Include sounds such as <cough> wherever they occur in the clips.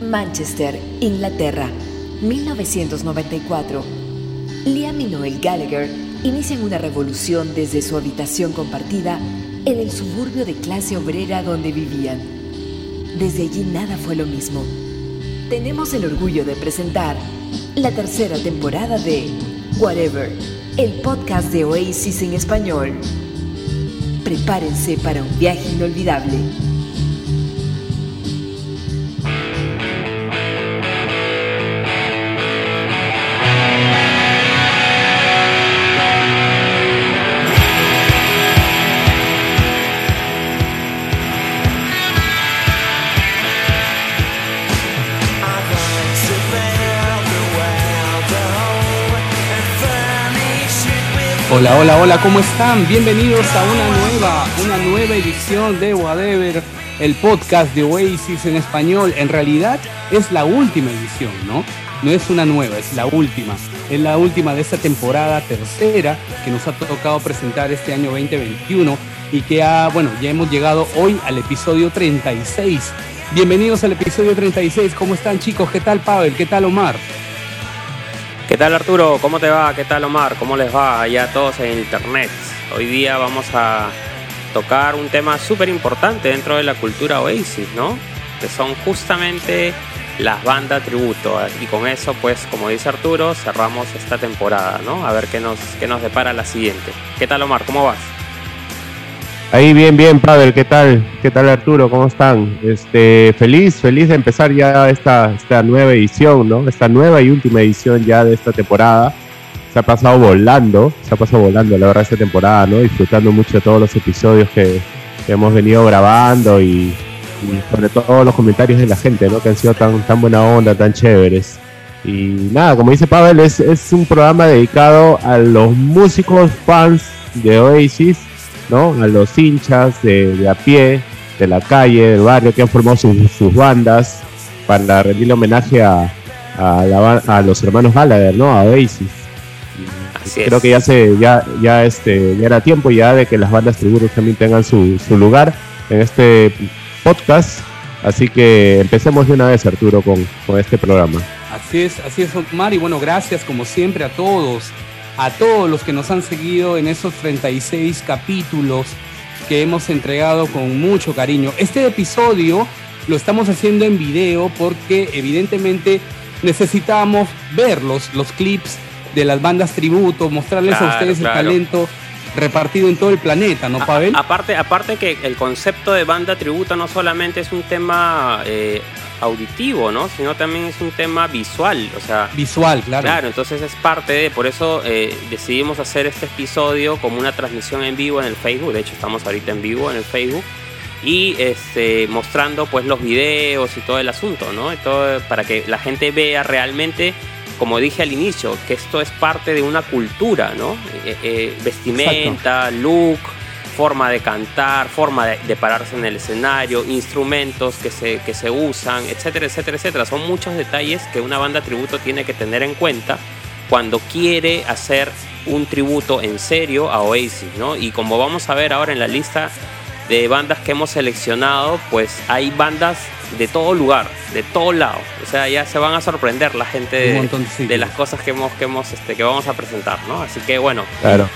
Manchester, Inglaterra, 1994. Liam y Noel Gallagher inician una revolución desde su habitación compartida en el suburbio de clase obrera donde vivían. Desde allí nada fue lo mismo. Tenemos el orgullo de presentar la tercera temporada de Whatever, el podcast de Oasis en español. Prepárense para un viaje inolvidable. Hola, hola, hola, ¿cómo están? Bienvenidos a una nueva, una nueva edición de Whatever, el podcast de Oasis en español. En realidad es la última edición, ¿no? No es una nueva, es la última. Es la última de esta temporada tercera que nos ha tocado presentar este año 2021 y que ha, bueno, ya hemos llegado hoy al episodio 36. Bienvenidos al episodio 36. ¿Cómo están chicos? ¿Qué tal Pavel? ¿Qué tal Omar? ¿Qué tal Arturo? ¿Cómo te va? ¿Qué tal Omar? ¿Cómo les va allá a todos en internet? Hoy día vamos a tocar un tema súper importante dentro de la cultura Oasis, ¿no? Que son justamente las bandas tributo. Y con eso, pues, como dice Arturo, cerramos esta temporada, ¿no? A ver qué nos, qué nos depara la siguiente. ¿Qué tal Omar? ¿Cómo vas? Ahí bien, bien, Pavel, ¿qué tal? ¿Qué tal Arturo? ¿Cómo están? Este, feliz, feliz de empezar ya esta, esta nueva edición, ¿no? Esta nueva y última edición ya de esta temporada. Se ha pasado volando, se ha pasado volando la verdad esta temporada, ¿no? Disfrutando mucho de todos los episodios que, hemos venido grabando y, sobre todo los comentarios de la gente, ¿no? Que han sido tan, tan buena onda, tan chéveres. Y nada, como dice Pavel, es, es un programa dedicado a los músicos fans de Oasis a los hinchas de, a pie, de la calle, del barrio, que han formado sus, bandas para rendirle homenaje a, a, los hermanos Gallagher, ¿no? A Oasis. Creo que ya se, ya, ya este, ya era tiempo ya de que las bandas tributos también tengan su, su lugar en este podcast. Así que empecemos de una vez, Arturo, con, con este programa. Así es, así es, Omar. Y bueno, gracias como siempre a todos a todos los que nos han seguido en esos 36 capítulos que hemos entregado con mucho cariño. Este episodio lo estamos haciendo en video porque evidentemente necesitamos ver los, clips de las bandas tributo, mostrarles a ustedes el talento repartido en todo el planeta, ¿no, Pavel? aparte, aparte que el concepto de banda tributo no solamente es un tema eh, auditivo, ¿no? Sino también es un tema visual, o sea... Visual, claro. Claro, entonces es parte de, por eso eh, decidimos hacer este episodio como una transmisión en vivo en el Facebook, de hecho estamos ahorita en vivo en el Facebook, y este, mostrando pues los videos y todo el asunto, ¿no? todo, para que la gente vea realmente como dije al inicio, que esto es parte de una cultura, ¿no? Eh, eh, vestimenta, look, forma de cantar, forma de, pararse en el escenario, instrumentos que se, que se usan, etcétera, etcétera, etcétera. Son muchos detalles que una banda tributo tiene que tener en cuenta cuando quiere hacer un tributo en serio a Oasis, ¿no? Y como vamos a ver ahora en la lista de bandas que hemos seleccionado, pues hay bandas de todo lugar, de todo lado. O sea, ya se van a sorprender la gente de, las cosas que hemos, que hemos, este, que vamos a presentar, ¿no? Así que bueno. Claro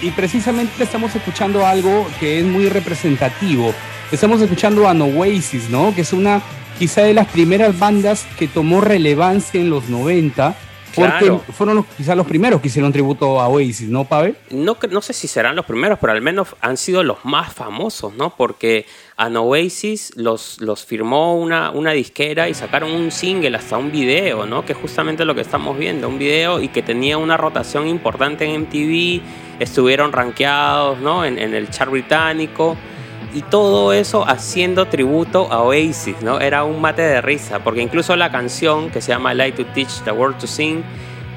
y precisamente estamos escuchando algo que es muy representativo. Estamos escuchando a Oasis, ¿no? Que es una quizá de las primeras bandas que tomó relevancia en los 90. Porque fueron los, quizá los primeros que hicieron tributo a Oasis, ¿no, Pavel? No, no sé si serán los primeros, pero al menos han sido los más famosos, ¿no? Porque a Oasis los, los firmó una, una disquera y sacaron un single, hasta un video, ¿no? Que es justamente lo que estamos viendo, un video y que tenía una rotación importante en MTV estuvieron rankeados ¿no? en, el chart británico y todo eso haciendo tributo a Oasis, ¿no? Era un mate de risa, porque incluso la canción que se llama Light to Teach the World to Sing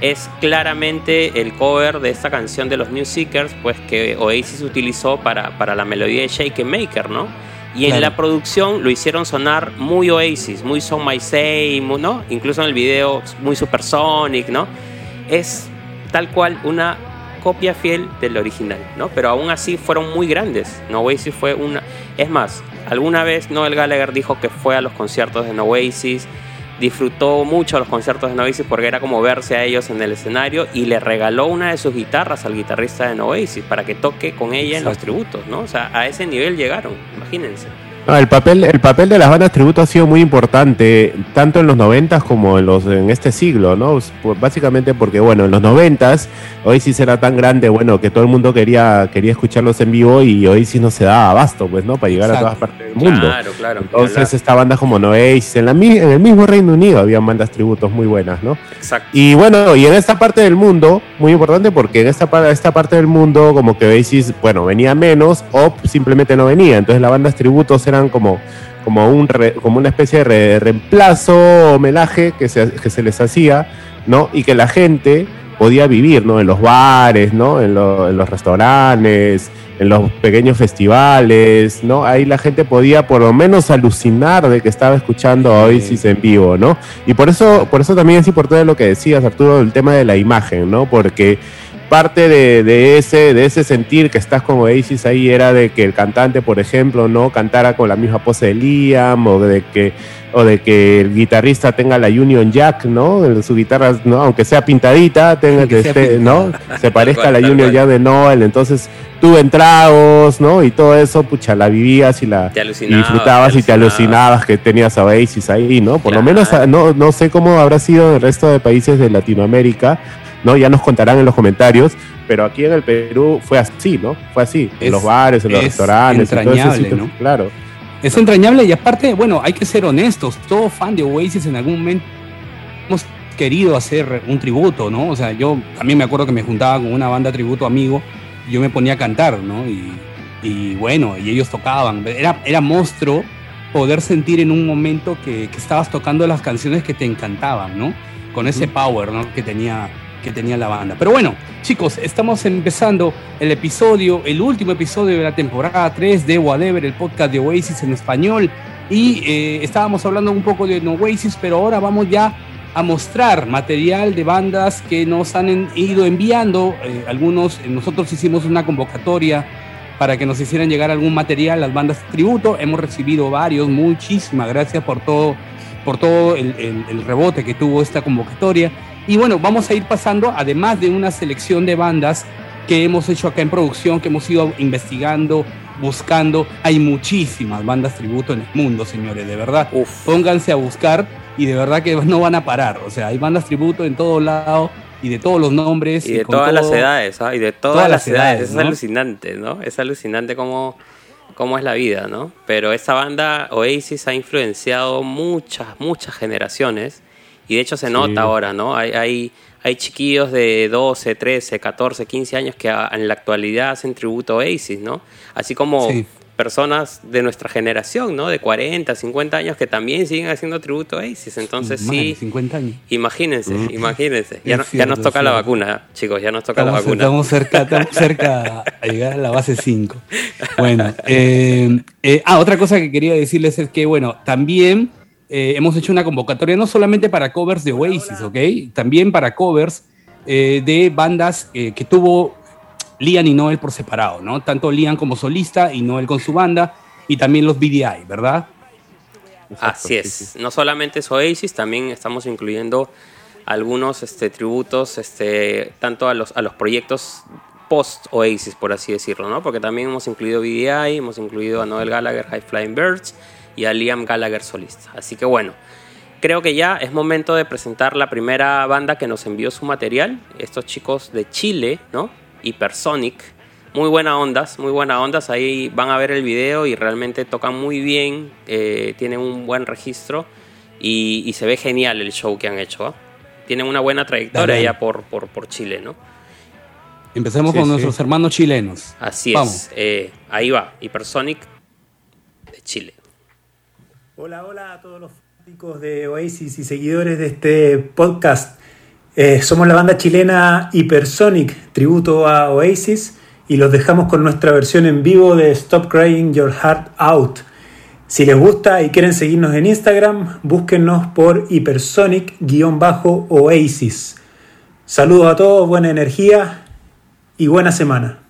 es claramente el cover de esta canción de los New Seekers, pues que Oasis utilizó para, para la melodía de Shake Maker, ¿no? Y en la producción lo hicieron sonar muy Oasis, muy Son My Say, ¿no? Incluso en el video muy Supersonic, ¿no? Es tal cual una copia fiel del original, ¿no? Pero aún así fueron muy grandes. No Oasis fue una... Es más, alguna vez Noel Gallagher dijo que fue a los conciertos de No Oasis, disfrutó mucho los conciertos de Novices porque era como verse a ellos en el escenario y le regaló una de sus guitarras al guitarrista de Novices para que toque con ella en los tributos, ¿no? O sea, a ese nivel llegaron, imagínense el, papel, el papel de las bandas tributo ha sido muy importante, tanto en los noventas como en los en este siglo, ¿no? Pues básicamente porque, bueno, en los noventas Oasis era tan grande, bueno, que todo el mundo quería, quería escucharlos en vivo y Oasis no se daba abasto, pues, ¿no? Para llegar a todas partes del mundo. Claro, claro. Entonces, esta banda como No Oasis, en, la, en el mismo Reino Unido había bandas tributos muy buenas, ¿no? Exacto. Y bueno, y en esta parte del mundo, muy importante porque en esta, esta parte del mundo, como que Oasis, bueno, venía menos o simplemente no venía. Entonces, las bandas tributos eran como, como, un como una especie de reemplazo, homenaje que se, que se les hacía, ¿no? Y que la gente podía vivir, ¿no? En los bares, ¿no? En, en, los restaurantes, en los pequeños festivales, ¿no? Ahí la gente podía por lo menos alucinar de que estaba escuchando a Oasis en vivo, ¿no? Y por eso, por eso también es importante lo que decías, Arturo, el tema de la imagen, ¿no? Porque parte de, ese, de ese sentir que estás con Oasis ahí era de que el cantante, por ejemplo, no cantara con la misma pose de Liam o de que o de que el guitarrista tenga la Union Jack, ¿no? En su guitarra, ¿no? Aunque sea pintadita, tenga que, esté, ¿no? Se parezca a la Union Jack de Noel, entonces tuve tragos, ¿no? Y todo eso, pucha, la vivías y la disfrutabas y te alucinabas que tenías a Oasis ahí, ¿no? Por lo menos no, no sé cómo habrá sido en el resto de países de Latinoamérica, ¿no? Ya nos contarán en los comentarios, pero aquí en el Perú fue así, ¿no? Fue así, en los bares, en los restaurantes, entrañable, ¿no? claro. Es entrañable y aparte, bueno, hay que ser honestos, todo fan de Oasis en algún momento hemos querido hacer un tributo, ¿no? O sea, yo también me acuerdo que me juntaba con una banda tributo amigo y yo me ponía a cantar, ¿no? Y, bueno, y ellos tocaban. Era, era monstruo poder sentir en un momento que, que estabas tocando las canciones que te encantaban, ¿no? Con ese power, ¿no? Que tenía que tenía la banda. Pero bueno, chicos, estamos empezando el episodio, el último episodio de la temporada 3 de Whatever, el podcast de Oasis en español. Y eh, estábamos hablando un poco de Oasis, pero ahora vamos ya a mostrar material de bandas que nos han ido enviando. Eh, algunos, eh, nosotros hicimos una convocatoria para que nos hicieran llegar algún material, las bandas de tributo. Hemos recibido varios, muchísimas gracias por todo, por todo el, el rebote que tuvo esta convocatoria. Y bueno, vamos a ir pasando, además de una selección de bandas que hemos hecho acá en producción, que hemos ido investigando, buscando. Hay muchísimas bandas tributo en el mundo, señores, de verdad. Pónganse a buscar y de verdad que no van a parar. O sea, hay bandas tributo en todo lado y de todos los nombres. Y de todas las edades, ¿ah? Y de todas, las, edades. Es alucinante, ¿no? Es alucinante cómo, cómo es la vida, ¿no? Pero esa banda Oasis ha influenciado muchas, muchas generaciones y de hecho se nota ahora, ¿no? Hay, hay, hay, chiquillos de 12, 13, 14, 15 años que en la actualidad hacen tributo a Oasis, ¿no? Así como personas de nuestra generación, ¿no? De 40, 50 años que también siguen haciendo tributo a Oasis. Entonces sí. 50 años. Imagínense, imagínense. Ya, ya nos toca la vacuna, chicos, ya nos toca la vacuna. Estamos cerca, estamos cerca a llegar a la base 5. Bueno, eh, eh, ah, otra cosa que quería decirles es que, bueno, también eh, hemos hecho una convocatoria no solamente para covers de Oasis, ¿ok? También para covers eh, de bandas eh, que tuvo Liam y Noel por separado, ¿no? Tanto Liam como solista y Noel con su banda y también los BDI, ¿verdad? Así es. No solamente es Oasis, también estamos incluyendo algunos este, tributos este, tanto a los, a los proyectos post Oasis, por así decirlo, ¿no? Porque también hemos incluido BDI, hemos incluido a Noel Gallagher, High Flying Birds y a Liam Gallagher solista. Así que bueno, creo que ya es momento de presentar la primera banda que nos envió su material, estos chicos de Chile, ¿no? Hypersonic. Muy buenas ondas, muy buenas ondas. Ahí van a ver el video y realmente tocan muy bien, eh, tienen un buen registro y, se ve genial el show que han hecho. ¿ah? Tienen una buena trayectoria ya por, por, Chile, ¿no? Empecemos con nuestros hermanos chilenos. Así es. Eh, ahí va, Hypersonic de Chile. Hola, hola a todos los fanáticos de Oasis y seguidores de este podcast. Eh, somos la banda chilena Hypersonic, tributo a Oasis, y los dejamos con nuestra versión en vivo de Stop Crying Your Heart Out. Si les gusta y quieren seguirnos en Instagram, búsquennos por Hypersonic-Oasis. Saludos a todos, buena energía y buena semana.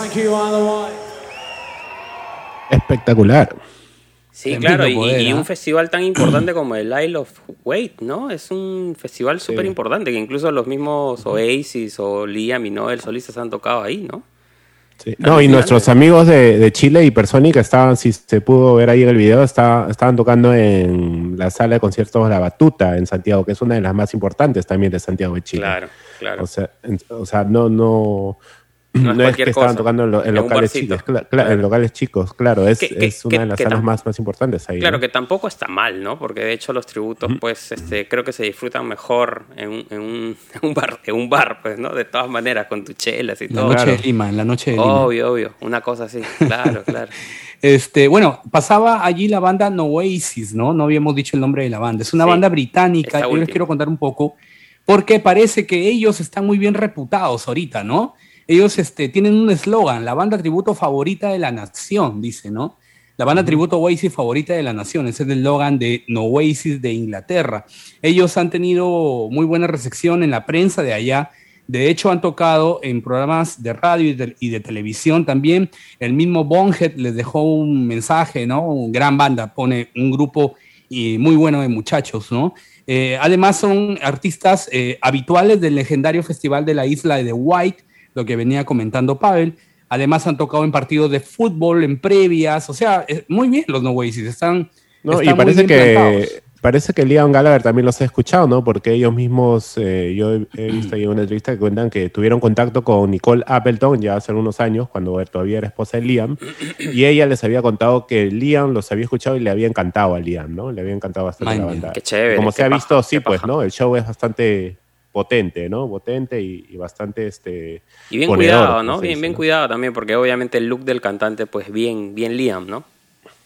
Thank you, otherwise. Espectacular. Sí, claro, y, poder, y ¿ah? un festival tan importante como el Isle of Wait, ¿no? Es un festival súper importante que incluso los mismos Oasis o Liam y Noel solistas han tocado ahí, ¿no? Sí. No, y nuestros amigos de, de Chile y Persónica estaban, si se pudo ver ahí en el video, está- estaban tocando en la sala de conciertos La Batuta en Santiago, que es una de las más importantes también de Santiago de Chile. Claro, claro. O sea, en- o sea, no, no, No es no es, cualquier que estaban cosa, tocando en, lo- en en locales chicos, cla- cla- Claro. en locales chicos, claro, es, Que- que- es una de las salas más, más importantes ahí. Claro ¿no? que tampoco está mal, ¿no? Porque de hecho los tributos, pues, este, creo que se disfrutan mejor en, un- en un, <laughs> en un bar, en un bar, pues, ¿no? De todas maneras, con tus chelas y La todo. noche claro. de Lima, en la noche de Lima. Obvio, obvio, una cosa así, claro, <laughs> claro. Este, bueno, pasaba allí la banda Noasis, ¿no? No habíamos dicho el nombre de la banda. Es una Sí, banda británica. Yo les quiero contar un poco, porque parece que ellos están muy bien reputados ahorita, ¿no? Ellos este, tienen un eslogan, la banda tributo favorita de la nación, dice, ¿no? La banda tributo Oasis favorita de la nación, ese es el eslogan de Noasis de Inglaterra. Ellos han tenido muy buena recepción en la prensa de allá. De hecho, han tocado en programas de radio y de, y de televisión también. El mismo Bonhead les dejó un mensaje, ¿no? Un gran banda, pone un grupo y muy bueno de muchachos, ¿no? Eh, además, son artistas eh, habituales del legendario festival de la isla de White, lo que venía comentando Pavel. Además, han tocado en partidos de fútbol, en previas, o sea, muy bien los No Oasis, están. No, están y muy parece bien que plantados. parece que Liam Gallagher también los ha escuchado, ¿no? Porque ellos mismos, eh, yo he, visto ahí una entrevista que cuentan que tuvieron contacto con Nicole Appleton ya hace unos años, cuando todavía era esposa de Liam, y ella les había contado que Liam los había escuchado y le había encantado a Liam, ¿no? Le había encantado bastante la banda. Qué chévere, Como qué se ha visto, sí, pues, paja. ¿no? El show es bastante potente, ¿no? Potente y, y bastante, este... Y bien ponedor, cuidado, ¿no? Bien, dice, bien ¿no? cuidado también, porque obviamente el look del cantante, pues bien, bien Liam, ¿no?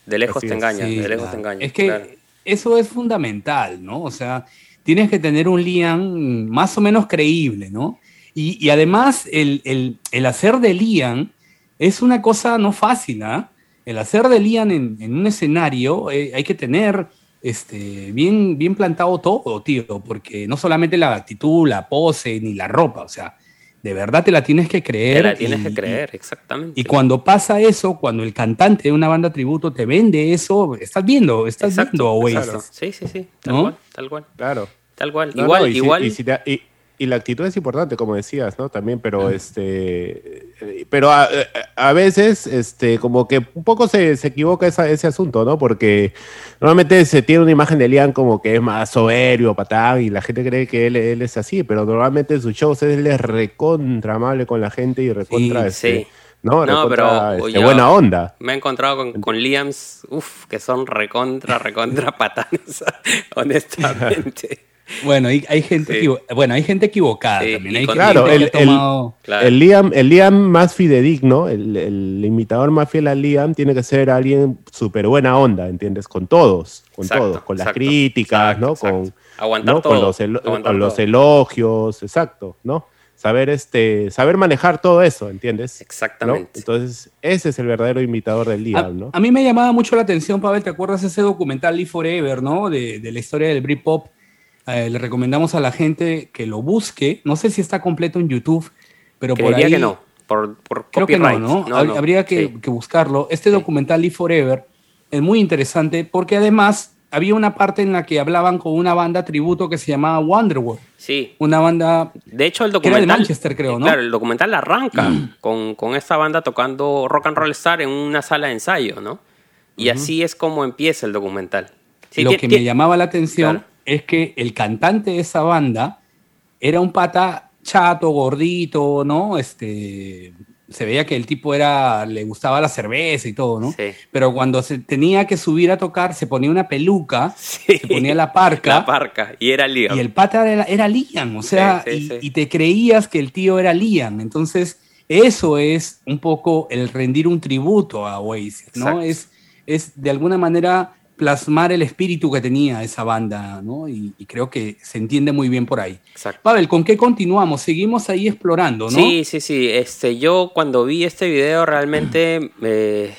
De lejos Así te engaña, Sí, de lejos claro. te engaña. Es que claro. eso es fundamental, ¿no? O sea, tienes que tener un Liam más o menos creíble, ¿no? Y, y además, el, el- el hacer de Liam es una cosa no fácil, ¿ah? El hacer de Liam en, en un escenario eh, hay que tener este, bien, bien plantado todo, tío, porque no solamente la actitud, la pose, ni la ropa, o sea, de verdad te la tienes que creer. Te la tienes y- que creer, exactamente. y cuando pasa eso, cuando el cantante de una banda tributo te vende eso, estás viendo, estás Exacto, viendo a Oasis. exacto. Sí, sí, sí, tal ¿No? cual, tal cual, Claro. tal cual. No, igual, no, y si- igual. y si te- y- y la actitud es importante, como decías, ¿no? También, pero este. eh, Pero a, a veces, este, como que un poco se, se equivoca esa- ese asunto, ¿no? Porque normalmente se tiene una imagen de Liam como que es más soberbio, patán, y la gente cree que él, él es así, pero normalmente en sus shows él es recontra amable con la gente y recontra, Sí, este, sí. ¿no? No, Recontra, pero este, buena onda. Me he encontrado con, con Liams, uff, que son recontra, recontra patanes, <laughs> honestamente. Bueno, hay, hay gente Sí. bueno, hay gente equivocada Sí, también. Hay Claro, que el, ha tomado- Claro. el, el Liam, el Liam más fidedigno, el, el imitador más fiel a Liam, tiene que ser alguien súper buena onda, ¿entiendes? Con todos, con Exacto, todos, con las exacto, críticas, exacto, ¿no? exacto. Con, Aguantar ¿no? todo, con los, elo- aguantar con los todo. elogios, exacto, ¿no? Saber, este, saber manejar todo eso, ¿entiendes? ¿No? Exactamente. Entonces, ese es el verdadero imitador del A, Liam, ¿no? a mí me llamaba mucho la atención, Pavel, ¿te acuerdas ese documental Live Forever, ¿no? De, de la historia del Britpop. Eh, le recomendamos a la gente que lo busque. No sé si está completo en YouTube, pero por ahí... que no, por, por Creo que no. ¿no? No, Hab- no, Habría que, sí. que buscarlo. Este documental Live Forever es muy interesante porque además había una parte en la que hablaban con una banda tributo que se llamaba Wonderworld. Sí, Una banda De hecho, el Que era de documental. Manchester, creo, ¿no? Claro, el documental arranca con, con esta banda tocando rock and roll star en una sala de ensayo, ¿no? Y así es como empieza el documental. Sí, lo que me llamaba la atención Claro. Es que el cantante de esa banda era un pata chato, gordito, ¿no? Este, se veía que el tipo era, le gustaba la cerveza y todo, ¿no? Sí. Pero cuando se tenía que subir a tocar, se ponía una peluca, Sí. se ponía la parca. La parca. Y era Liam. Y el pata era, era Liam, o sea, Sí, y, te creías que el tío era Liam. Entonces, eso es un poco el rendir un tributo a Oasis, ¿no? Exacto. Es, es de alguna manera plasmar el espíritu que tenía esa banda, ¿no? Y, y creo que se entiende muy bien por ahí. Exacto. Pavel, ¿con qué continuamos? Seguimos ahí explorando, ¿no? Sí, sí, sí. Este, yo cuando vi este video realmente <clears throat> eh,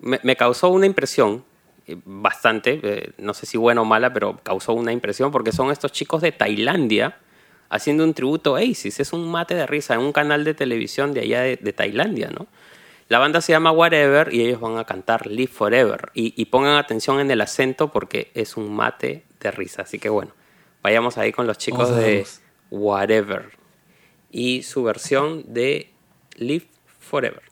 me, me causó una impresión eh, bastante, eh, no sé si buena o mala, pero causó una impresión porque son estos chicos de Tailandia haciendo un tributo a Oasis. Es un mate de risa en un canal de televisión de allá de, de Tailandia, ¿no? La banda se llama Whatever y ellos van a cantar Live Forever. Y, y pongan atención en el acento porque es un mate de risa. Así que bueno, vayamos ahí con los chicos Vamos de. Whatever y su versión de Live Forever.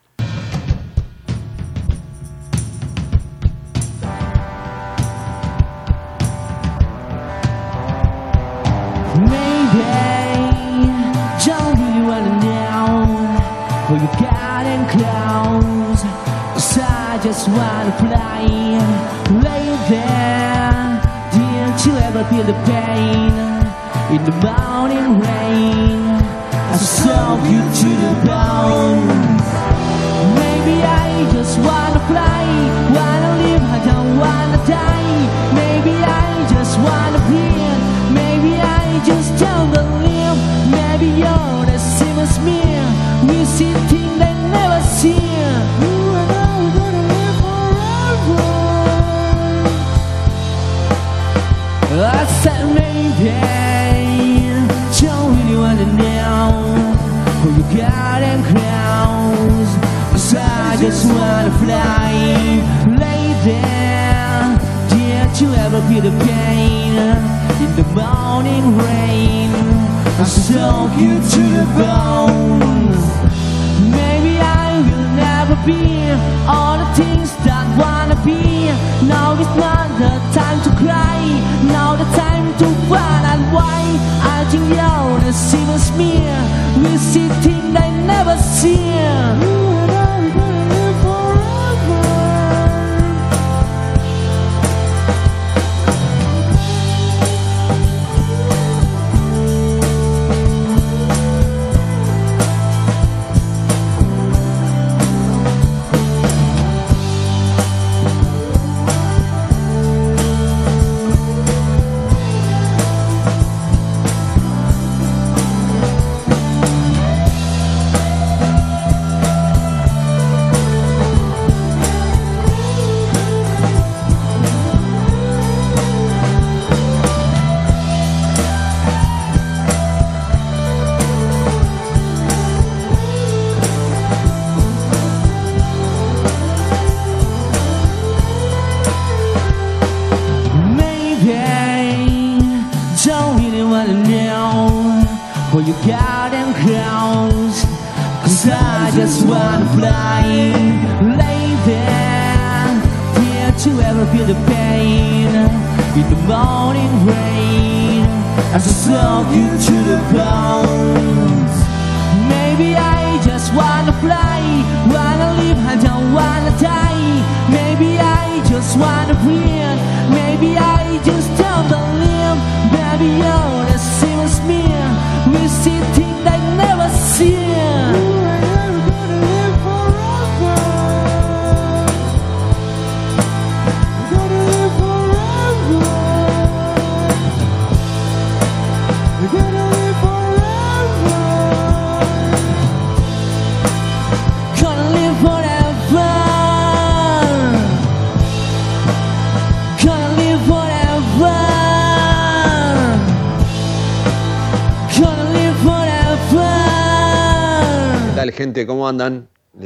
And close. Cause I just wanna fly. Lay there. Didn't you ever feel the pain in the morning rain? I saw you to the bone. Maybe I just wanna fly, wanna live, I don't wanna die. Maybe I just wanna breathe, maybe I just don't believe. Maybe you're the same as me, we I said maybe don't really wanna know crowns. Cause I just wanna fly, there. Did you ever feel the pain in the morning rain? I soak you to the bone. Be all the things that wanna be. Now it's not the time to cry, now the time to run and why. I think you're the same as me. We see things they never see.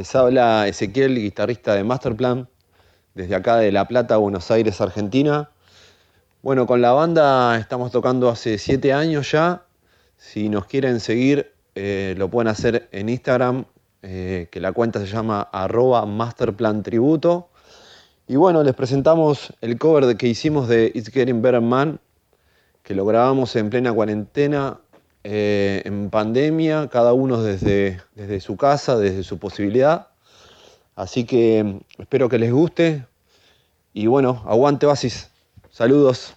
Les habla Ezequiel, guitarrista de Masterplan, desde acá de La Plata, Buenos Aires, Argentina. Bueno, con la banda estamos tocando hace siete años ya. Si nos quieren seguir, eh, lo pueden hacer en Instagram, eh, que la cuenta se llama arroba Masterplan Tributo. Y bueno, les presentamos el cover que hicimos de It's Getting Better Man, que lo grabamos en plena cuarentena, eh, en pandemia, cada uno desde, desde su casa, desde su posibilidad. Así que mm, espero que les guste. Y bueno, aguante Oasis. Saludos.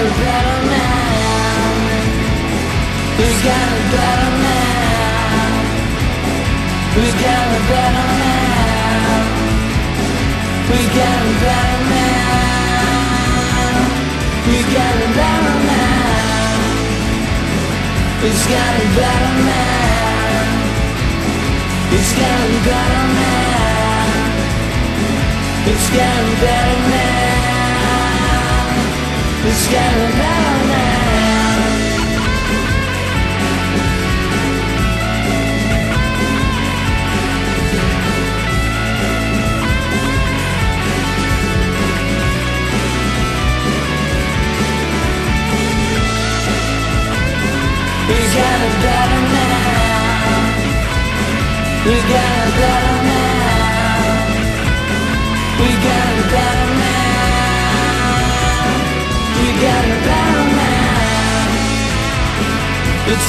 a better man? Who's got a better now. Who's got a better man? Who's got a better man? Who's got a better man? Who's got a better man? Who's got a? It's getting better now. We got it better now We got it better now We got it better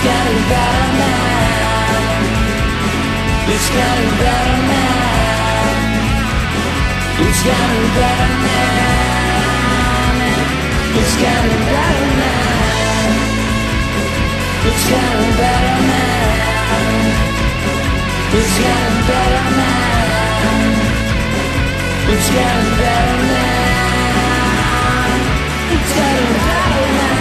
getting better now It's getting better now It's getting better now It's getting better now It's getting better now It's getting better now It's getting better now It's getting better now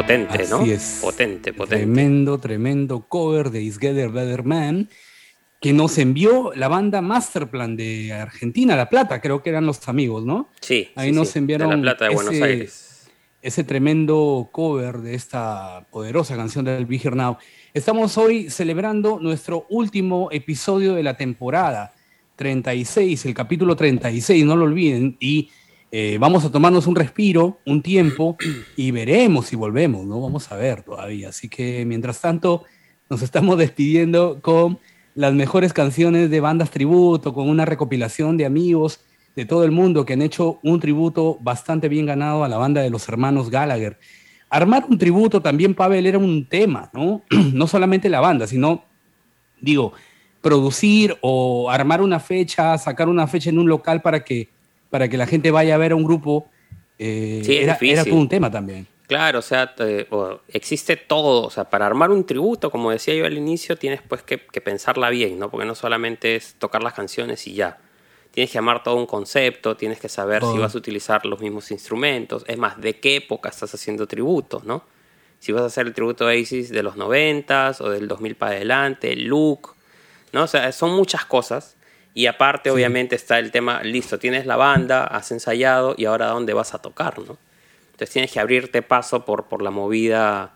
Potente, ¿no? Así es. Potente, potente. Tremendo, tremendo cover de Is Getting Better Man que nos envió la banda Masterplan de Argentina, La Plata, creo que eran los amigos, ¿no? Sí, Ahí sí, nos enviaron de La Plata de Buenos ese- Aires. ese tremendo cover de esta poderosa canción del Be Here Now. Estamos hoy celebrando nuestro último episodio de la temporada 36, el capítulo 36, no lo olviden, y eh, vamos a tomarnos un respiro, un tiempo, y veremos si volvemos, ¿no? Vamos a ver todavía. Así que mientras tanto, nos estamos despidiendo con las mejores canciones de bandas tributo, con una recopilación de amigos de todo el mundo que han hecho un tributo bastante bien ganado a la banda de los hermanos Gallagher. Armar un tributo también, Pavel, era un tema, ¿no? <clears throat> no solamente la banda, sino, digo, producir o armar una fecha, sacar una fecha en un local para que, para que la gente vaya a ver a un grupo, eh, Sí, era, era todo un tema también. Claro, o sea, te- o- existe todo. O sea, para armar un tributo, como decía yo al inicio, tienes pues que, que pensarla bien, ¿no? Porque no solamente es tocar las canciones y ya. Tienes que armar todo un concepto, tienes que saber si vas a utilizar los mismos instrumentos. Es más, de qué época estás haciendo tributo, ¿no? Si vas a hacer el tributo de Oasis de los 90 o del 2000 para adelante, el look, ¿no? O sea, son muchas cosas. Y aparte, obviamente, está el tema, listo, tienes la banda, has ensayado y ahora dónde vas a tocar, ¿no? Entonces tienes que abrirte paso por, por la movida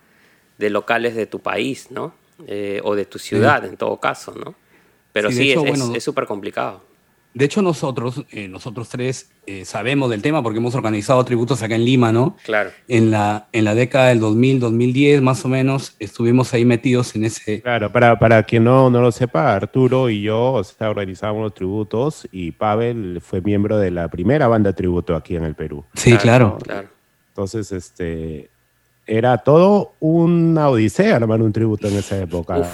de locales de tu país, ¿no? Eh, o de tu ciudad, en todo caso, ¿no? Pero Sí, sí, hecho, es- bueno, súper complicado. De hecho, nosotros, eh, nosotros tres, eh, sabemos del tema porque hemos organizado tributos acá en Lima, ¿no? Claro. En la, en la década del 2000, 2010, más o menos, estuvimos ahí metidos en ese... Claro, para, para quien no, no lo sepa, Arturo y yo o sea, organizábamos los tributos y Pavel fue miembro de la primera banda tributo aquí en el Perú. Sí, claro. Claro. Entonces, este, era todo una odisea armar un tributo en esa época. Bueno,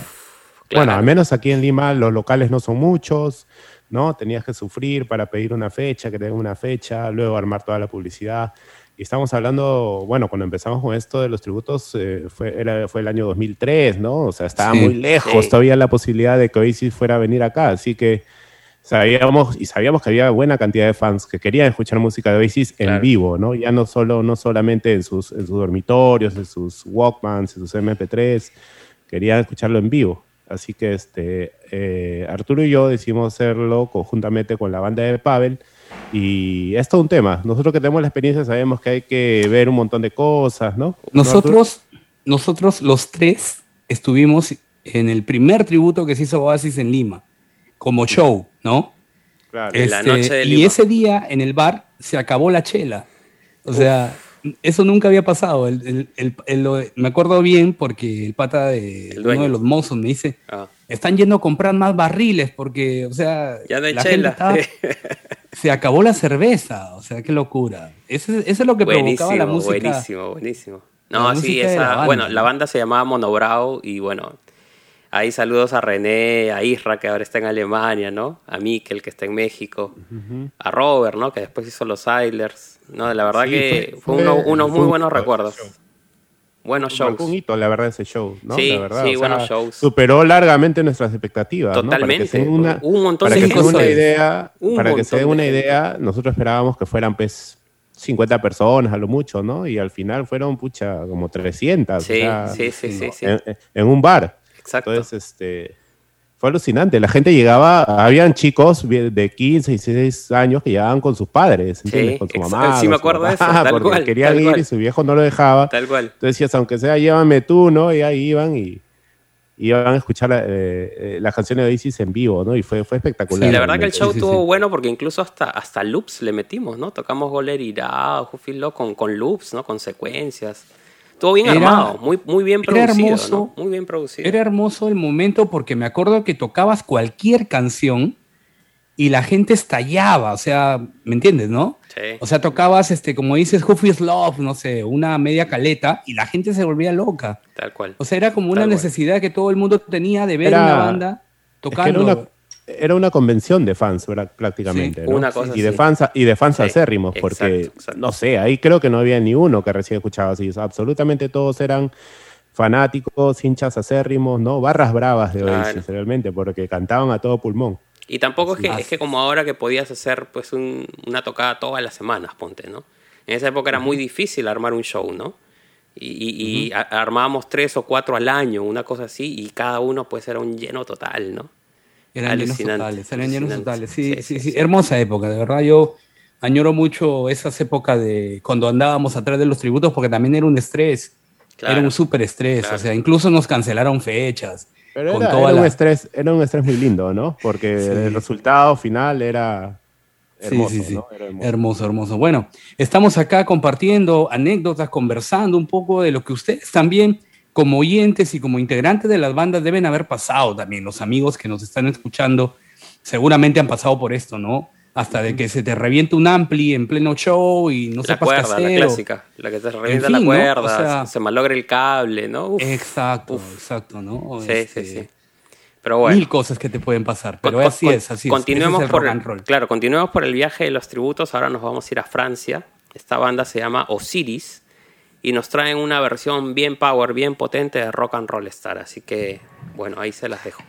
claro. al menos aquí en Lima los locales no son muchos, ¿no? Tenías que sufrir para pedir una fecha, que te den una fecha, luego armar toda la publicidad. Y estamos hablando, bueno, cuando empezamos con esto de los tributos, eh, fue, era, fue el año 2003, ¿no? O sea, estaba Sí. muy lejos Sí. todavía la posibilidad de que Oasis fuera a venir acá. Así que sabíamos, y sabíamos que había buena cantidad de fans que querían escuchar música de Oasis en vivo, ¿no? Ya no, solo, no solamente en sus, en sus dormitorios, en sus Walkmans, en sus MP3, querían escucharlo en vivo. Así que este, eh, Arturo y yo decidimos hacerlo conjuntamente con la banda de Pavel. Y es todo un tema. Nosotros que tenemos la experiencia sabemos que hay que ver un montón de cosas, ¿no? Nosotros, nosotros los tres estuvimos en el primer tributo que se hizo Oasis en Lima, como show, ¿no? Claro. En la Este, noche de y Lima. ese día en el bar se acabó la chela. O sea, eso nunca había pasado. El- el- el- el- lo- me acuerdo bien porque el pata de uno de los mozos me dice, Ah, están yendo a comprar más barriles porque, o sea, ya no hay la gente estaba- <laughs> se acabó la cerveza. O sea, qué locura. Eso, es- eso es lo que provocaba la buenísimo, música. buenísimo, buenísimo. No, sí, esa, la banda, bueno, la banda se llamaba Monobrau y bueno, ahí saludos a René, a Isra que ahora está en Alemania, ¿no? A Mikel que está en México, a Robert, ¿no? Que después hizo los Islanders, ¿no? La verdad Sí, que fue- fue, fue- uno- unos fue muy buenos recuerdos. show. Buenos shows. Marcó un hito, la verdad, ese show, ¿no? Sí, La verdad, sí, sea, buenos shows. Superó largamente nuestras expectativas. ¿no? Totalmente. den una, un montón para de que una idea, Un para que se den de una idea, nosotros esperábamos que fueran pues 50 personas a lo mucho, ¿no? Y al final fueron, pucha, como 300. o Sí, sea, sí, sí, sí, sí. En, en un bar. Exacto. Entonces, este, fue alucinante. La gente llegaba, habían chicos de 15 y 16 años que llegaban con sus padres, ¿entiendes? Sí, con su mamá. sí me acuerdo de eso, tal porque cual, querían tal ir cual. y su viejo no lo dejaba. Tal cual. Entonces decías, aunque sea, llévame tú, ¿no? Y ahí iban y iban a escuchar la- eh, eh, las canciones de Isis en vivo, ¿no? Y fue, fue espectacular. Y la verdad que el show Sí, sí, estuvo sí. bueno porque incluso hasta, hasta loops le metimos, ¿no? Tocamos Goler Irá, con, con loops, ¿no? Con secuencias. Estuvo bien Era- armado, muy, muy bien era producido. hermoso. ¿no? Muy bien producido. Era hermoso el momento porque me acuerdo que tocabas cualquier canción y la gente estallaba, o sea, ¿me entiendes, no? Sí. O sea, tocabas, este, como dices, Who Feels Love, no sé, una media caleta y la gente se volvía loca. Tal cual. O sea, era como una cual. necesidad que todo el mundo tenía de ver Era- una banda Es que tocando. Era una, convención de fans prácticamente, Sí, ¿no? una cosa y de fans y de fans acérrimos, porque exacto, exacto. no sé, ahí creo que no había ni uno que recién escuchaba así. Absolutamente todos eran fanáticos, hinchas acérrimos, ¿no? Barras bravas de Claro. Oasis, realmente, porque cantaban a todo pulmón. Y tampoco es que, es que como ahora que podías hacer pues un- una tocada todas las semanas, ponte, ¿no? En esa época era muy difícil armar un show, ¿no? Y, y- y armábamos tres o cuatro al año, una cosa así, y cada uno pues era un lleno total, ¿no? Eran llenos totales, eran llenos totales. Sí, sí, Sí, sí, sí, sí. Hermosa época, de verdad. Yo añoro mucho esas épocas de cuando andábamos atrás de los tributos, porque también era un estrés. Claro, era un súper estrés. claro. O sea, incluso nos cancelaron fechas. Pero con era, toda era un estrés, era un estrés muy lindo, ¿no? Porque Sí. el resultado final era hermoso, sí, sí, sí. ¿no? Era hermoso. hermoso, hermoso. Bueno, estamos acá compartiendo anécdotas, conversando un poco de lo que ustedes también, como oyentes y como integrantes de las bandas, deben haber pasado también. Los amigos que nos están escuchando seguramente han pasado por esto, ¿no? Hasta de que se te reviente un ampli en pleno show y no la sepas cuerda, la clásica, la que te revienta fin, la ¿no? cuerda, O sea- se malogra el cable, ¿no? Uf, Exacto, Uf. exacto, ¿no? sí, Este, sí, sí. Pero bueno. Mil cosas que te pueden pasar, pero Con- así con- es, así es. continuemos es por rock el, and roll. Claro, continuemos por el viaje de los tributos. Ahora nos vamos a ir a Francia. Esta banda se llama Osiris y nos traen una versión bien power, bien potente de Rock and Roll Star. Así que, bueno, ahí se las dejo.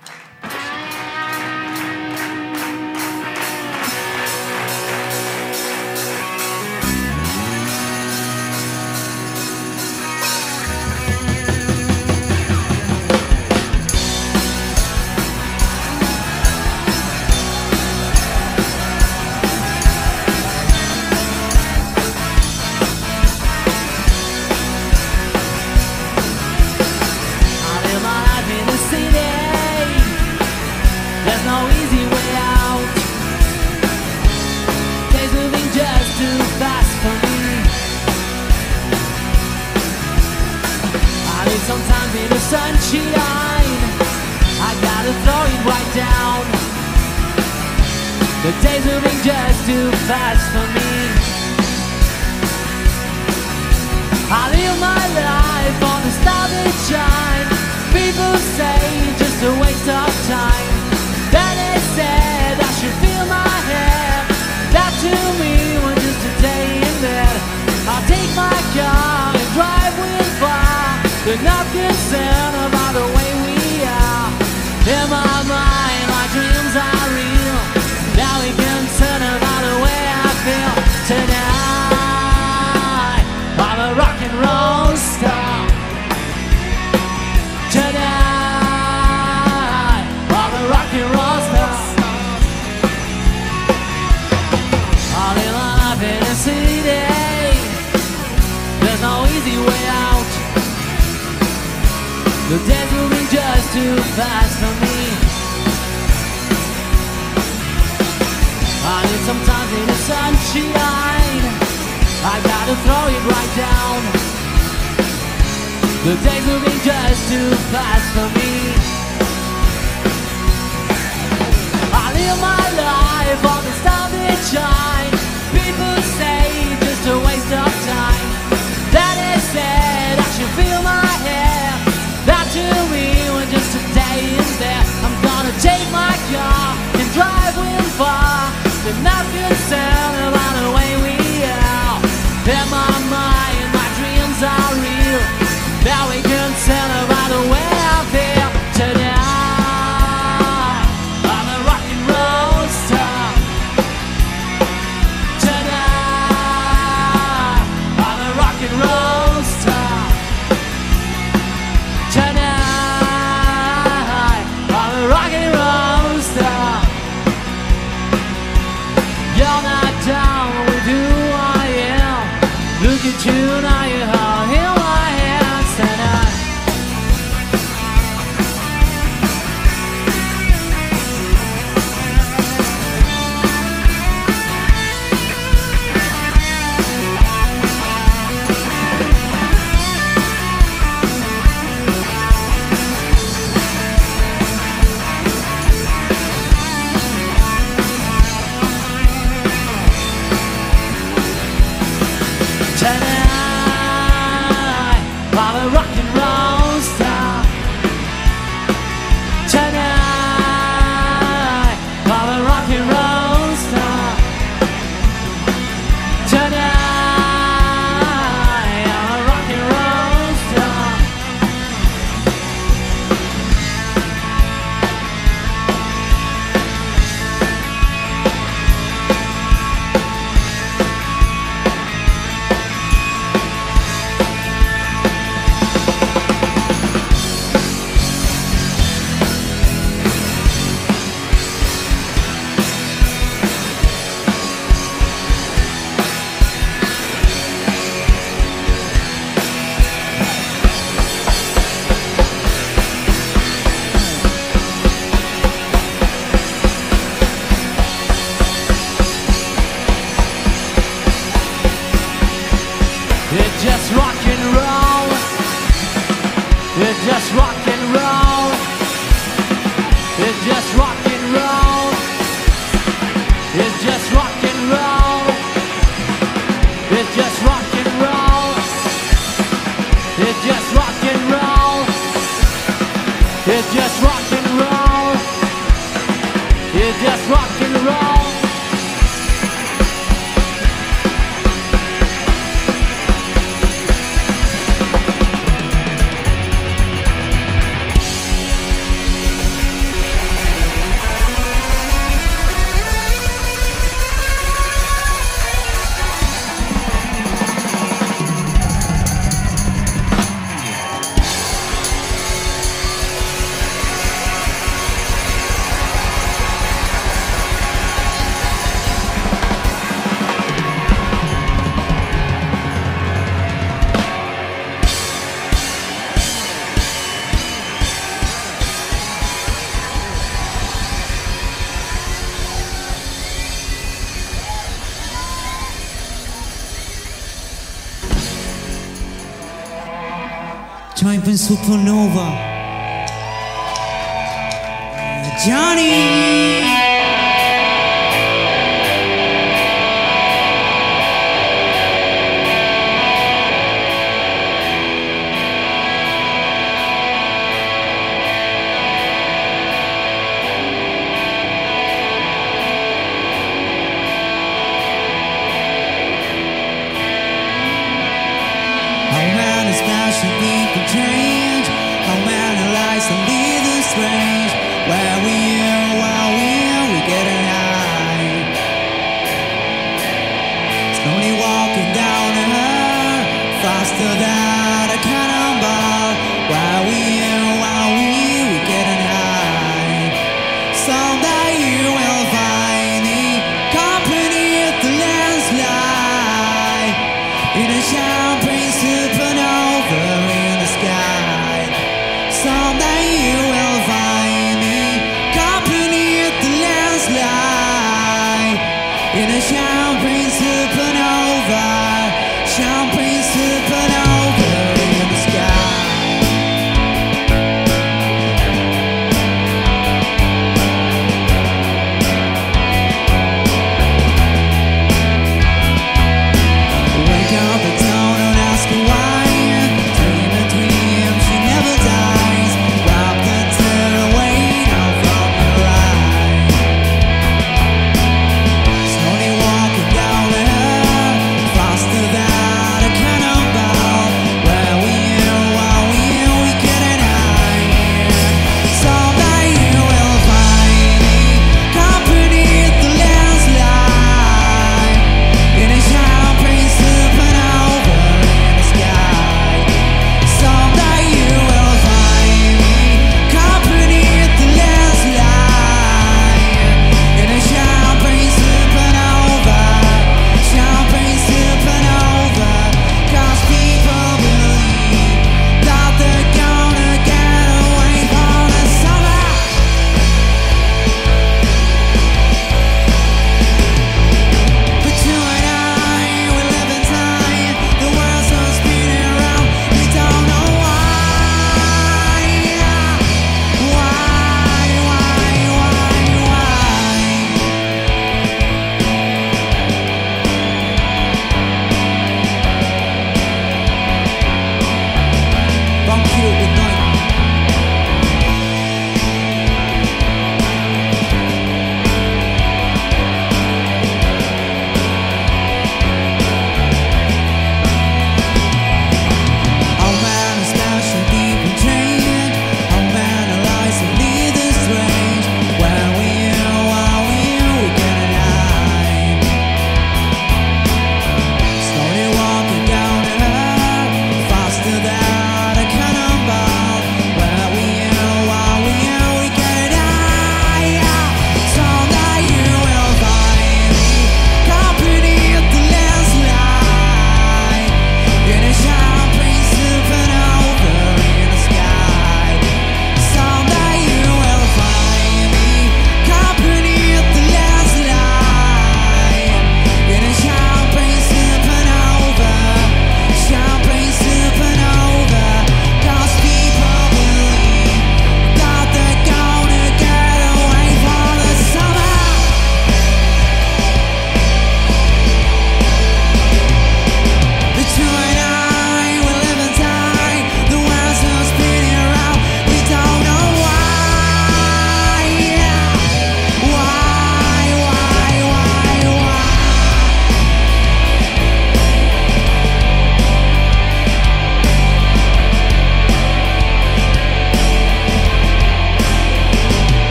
снова.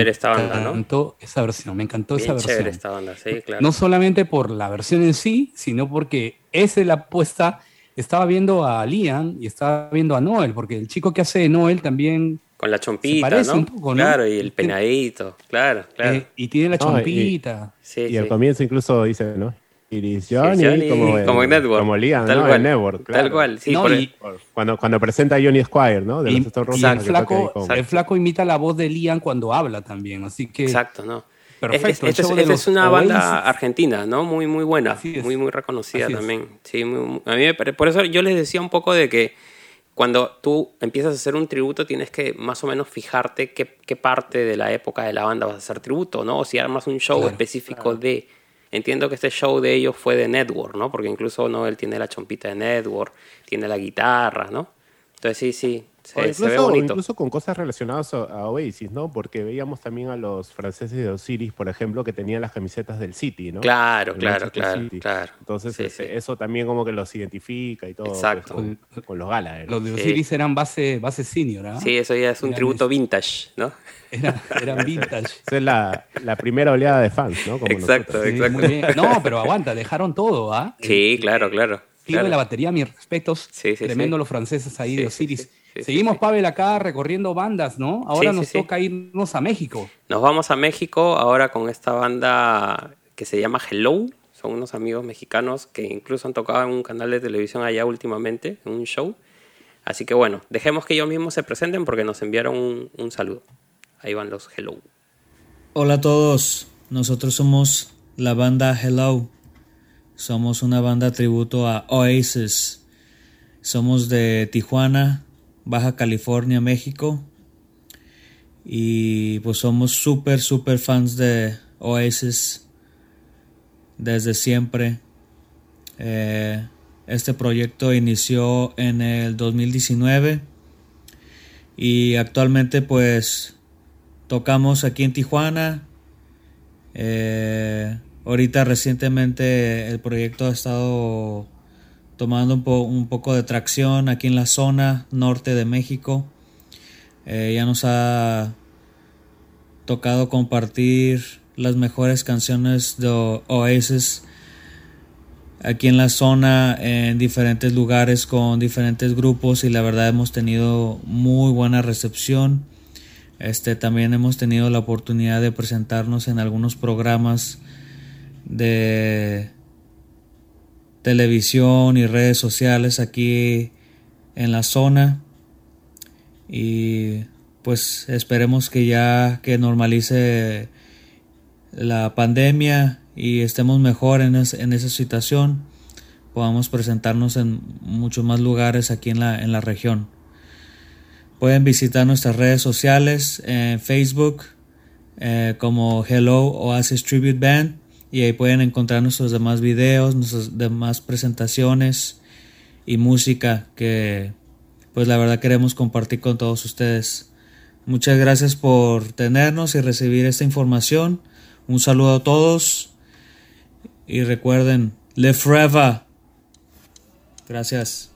Chévere esta banda, Me ¿no? encantó esa versión, me encantó Bien esa versión. chévere esta banda, sí, claro. No solamente por la versión en sí, sino porque esa es la apuesta. Estaba viendo a Liam y estaba viendo a Noel, porque el chico que hace de Noel también Con la chompita, parece ¿no? un poco, ¿no? Claro, y el peinadito, claro, claro. eh, y tiene la No, y- chompita. sí, Y al comienzo incluso dice, ¿no? Iris Johnny, Johnny, como, en- como en Network. Como Liam, Tal ¿no? cual, En Network, tal claro. cual, sí, No, por- y- Cuando, cuando presenta a Johnny Squire, ¿no? De Y, los y el, flaco, el flaco imita la voz de Liam cuando habla también, así que Exacto, ¿no? Perfecto, Es- es- el Esta es, una banda Oasis. argentina, ¿no? Muy, muy buena. Muy, muy reconocida Así es. también. Sí, muy- muy- a mí me pare- por eso yo les decía un poco de que cuando tú empiezas a hacer un tributo tienes que más o menos fijarte qué, qué parte de la época de la banda vas a hacer tributo, ¿no? O si armas un show Claro, específico de... Entiendo que este show de ellos fue de Network, ¿no? Porque incluso Noel tiene la chompita de Network, tiene la guitarra, ¿no? Entonces sí, sí, O se, se ve incluso, o bonito. incluso con cosas relacionadas a, a Oasis, ¿no? Porque veíamos también a los franceses de Osiris, por ejemplo, que tenían las camisetas del City, ¿no? Claro, El claro, claro, claro. Entonces, Sí, este, sí. eso también como que los identifica y todo. pues, Exacto. con, con los Gallagher. los de Sí. Osiris eran base, base senior, ¿ah? Sí, eso ya es un Eran tributo es- vintage, ¿no? Eran, eran vintage. Esa es la, la primera oleada de fans, ¿no? Como Exacto. muy bien. No, pero aguanta, dejaron todo, ¿ah? Sí, claro, claro. Clio claro. de la batería, mis respetos. Sí, sí, Tremendo sí. los franceses ahí Sí, de sí, Osiris. Sí, Seguimos, sí. Pavel, acá recorriendo bandas, ¿no? Ahora nos sí. toca irnos a México. Nos vamos a México ahora con esta banda que se llama Hello. Son unos amigos mexicanos que incluso han tocado en un canal de televisión allá últimamente, en un show. Así que bueno, dejemos que ellos mismos se presenten porque nos enviaron un, un saludo. Ahí van los Hello. Hola a todos, nosotros somos la banda Hello. Somos una banda tributo a Oasis. Somos de Tijuana, Baja California, México. Y pues somos súper, súper fans de Oasis desde siempre. Eh, este proyecto inició en el 2019 y actualmente pues tocamos aquí en Tijuana. Eh, ahorita recientemente el proyecto ha estado tomando un, po- un poco de tracción aquí en la zona norte de México. Eh, ya nos ha tocado compartir las mejores canciones de Oasis aquí en la zona en diferentes lugares con diferentes grupos y la verdad hemos tenido muy buena recepción. Este también hemos tenido la oportunidad de presentarnos en algunos programas de televisión y redes sociales aquí en la zona y pues esperemos que ya que normalice la pandemia y estemos mejor en, en esa situación podamos presentarnos en muchos más lugares aquí en la, en la región. Pueden visitar nuestras redes sociales en Facebook eh, como Hello Oasis Tribute Band y ahí pueden encontrar nuestros demás videos, nuestras demás presentaciones y música que pues la verdad queremos compartir con todos ustedes. Muchas gracias por tenernos y recibir esta información. Un saludo a todos y recuerden, live forever. Gracias.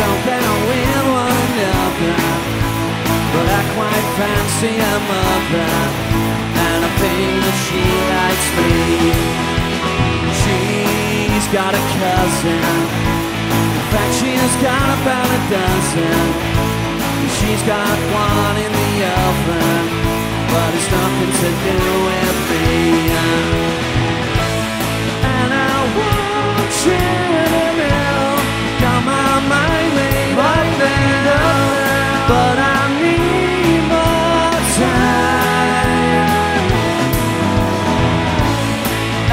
open and win one another But I quite fancy a mother And I think that she likes me. She's got a cousin. In fact she's got about a dozen. She's got one in the oven But it's nothing to do with me. but I need more time,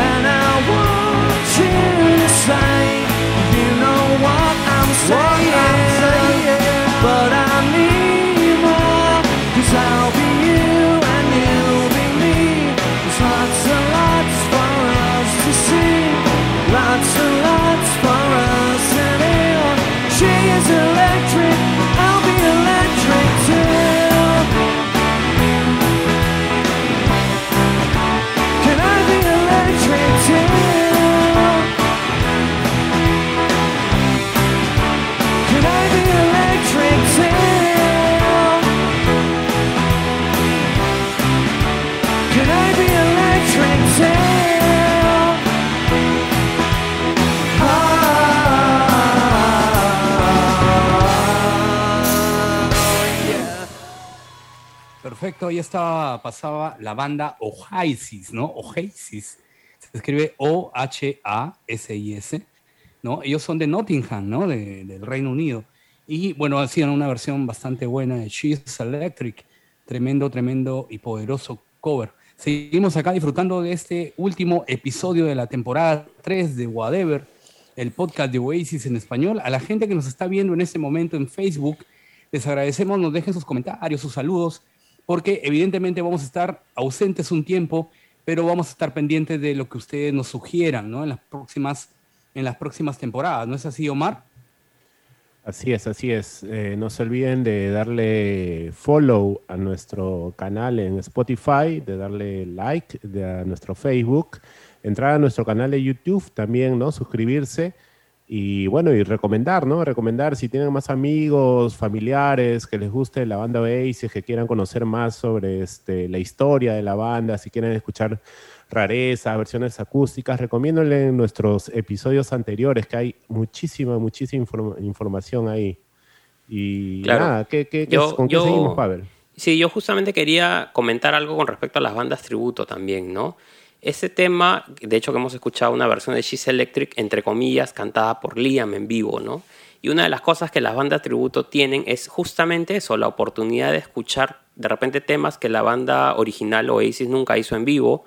and I want you you know what I'm saying, but I need I'll be you and you'll be me. There's lots and lots for us to see, lots and lots for us to. She is electric. perfecto. Ahí estaba, pasaba la banda Oasis, ¿no? Oasis. Se escribe O-H-A-S-I-S, -S, ¿no? Ellos son de Nottingham, ¿no? De, del Reino Unido. Y bueno, hacían una versión bastante buena de She's Electric. Tremendo, tremendo y poderoso cover. Seguimos acá disfrutando de este último episodio de la temporada 3 de Whatever, el podcast de Oasis en español. A la gente que nos está viendo en este momento en Facebook, les agradecemos, nos dejen sus comentarios, sus saludos porque evidentemente vamos a estar ausentes un tiempo, pero vamos a estar pendientes de lo que ustedes nos sugieran ¿no? en, las próximas, en las próximas temporadas. ¿No es así, Omar? Así es, así es. Eh, no se olviden de darle follow a nuestro canal en Spotify, de darle like de a nuestro Facebook, entrar a nuestro canal de YouTube también, ¿no? Suscribirse y bueno, y recomendar, ¿no? Recomendar si tienen más amigos, familiares que les guste la banda Oasis, que quieran conocer más sobre este, la historia de la banda, si quieren escuchar rarezas, versiones acústicas, recomiéndole nuestros episodios anteriores, que hay muchísima, muchísima inform- información ahí. Y Claro. nada, ¿qué, qué- qué- Yo- ¿con qué seguimos, Pavel? Sí, yo justamente quería comentar algo con respecto a las bandas tributo también, ¿no? Ese tema, de hecho que hemos escuchado una versión de She's Electric, entre comillas, cantada por Liam en vivo, ¿no? Y una de las cosas que las bandas tributo tienen es justamente eso, la oportunidad de escuchar de repente temas que la banda original Oasis nunca hizo en vivo,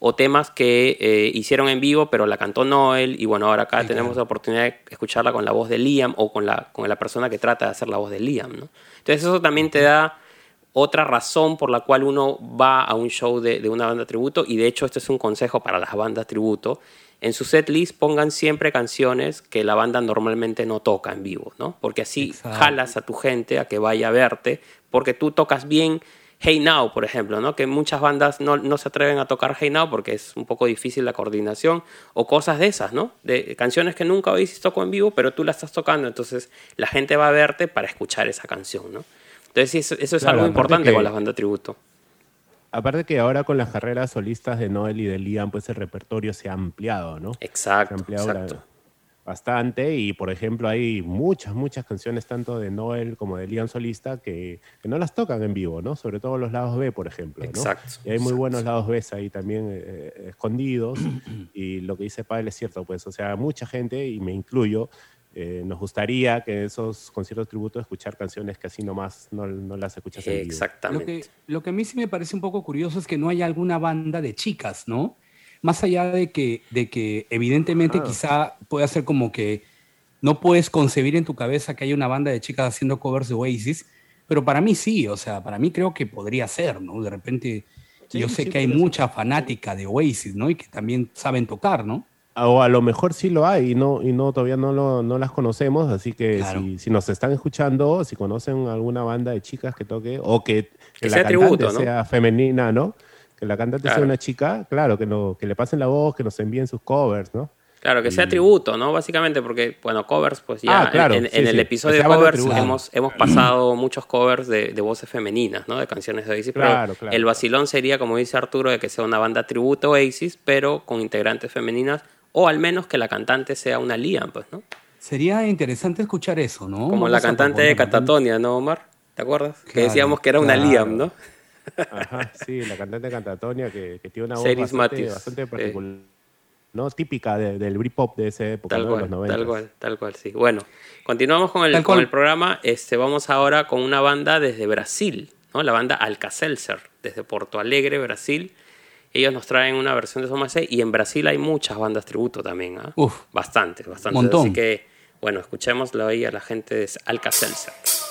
o temas que eh, hicieron en vivo pero la cantó Noel, y bueno, ahora acá tenemos la oportunidad de escucharla con la voz de Liam o con la, con la persona que trata de hacer la voz de Liam, ¿no? Entonces eso también te da otra razón por la cual uno va a un show de, de una banda tributo y de hecho este es un consejo para las bandas tributo. En su setlist pongan siempre canciones que la banda normalmente no toca en vivo, ¿no? Porque así Exacto. jalas a tu gente a que vaya a verte, porque tú tocas bien Hey Now, por ejemplo, ¿no? Que muchas bandas no, no se atreven a tocar Hey Now porque es un poco difícil la coordinación o cosas de esas, ¿no? De canciones que nunca habéis tocado en vivo, pero tú la estás tocando, entonces la gente va a verte para escuchar esa canción, ¿no? Entonces sí, eso, eso es Claro, algo importante que- con las bandas tributo. Aparte que ahora con las carreras solistas de Noel y de Liam, pues el repertorio se ha ampliado, ¿no? Se ha Exacto, ampliado exacto. bastante y por ejemplo hay muchas, muchas canciones tanto de Noel como de Liam solista que, que no las tocan en vivo, ¿no? Sobre todo los lados B, por ejemplo, ¿no? Exacto, Y hay muy exacto. buenos lados B ahí también eh, escondidos <clears throat> y lo que dice Pavel es cierto, pues, o sea, mucha gente, y me incluyo, eh, nos gustaría que en esos conciertos tributo escuchar canciones que así nomás no, no las escuchas en vivo. Lo Exactamente. que, lo que a mí sí me parece un poco curioso es que no haya alguna banda de chicas, ¿no? Más allá de que, de que evidentemente Ah. quizá pueda ser como que no puedes concebir en tu cabeza que haya una banda de chicas haciendo covers de Oasis, pero para mí sí, o sea, para mí creo que podría ser, ¿no? De repente Sí, yo sé sí, que hay ser. mucha fanática de Oasis, ¿no? Y que también saben tocar, ¿no? O a lo mejor sí lo hay y no, y no todavía no, lo- no las conocemos, así que Claro. si, si nos están escuchando, si conocen alguna banda de chicas que toque, o que, Que la sea cantante tributo, ¿no? sea femenina, ¿no? Que la cantante sea una chica, claro, que, no, que le pasen la voz, que nos envíen sus covers, ¿no? Claro, que sea tributo, ¿no? Básicamente porque, bueno, covers, pues ya Ah, claro, en, sí, en el episodio de covers hemos, hemos pasado muchos covers de, de voces femeninas, ¿no? De canciones de Oasis. Claro, pero claro. el vacilón sería, como dice Arturo, de que sea una banda tributo Oasis, pero con integrantes femeninas, o al menos que la cantante sea una Liam, pues, ¿no? Sería interesante escuchar eso, ¿no? Como la cantante de. Catatonia, ¿no, Omar? ¿Te acuerdas? que decíamos que era una claro. Liam, ¿no? Ajá, sí, la cantante cantatonia que, que tiene una voz Ceris bastante, Matthews, bastante sí. particular, ¿no? Típica de- del Britpop de esa época, Tal ¿no? De cual, los 90. tal cual, tal cual, sí. Bueno, continuamos con el, con el programa. Este, vamos ahora con una banda desde Brasil, ¿no? La banda Alcacelser, desde Porto Alegre, Brasil. Ellos nos traen una versión de Somase y en Brasil hay muchas bandas tributo también, ¿ah? Uf. Bastantes, bastantes. Montón. Así que, bueno, escuchémoslo ahí a la gente de Alcacelser. Thank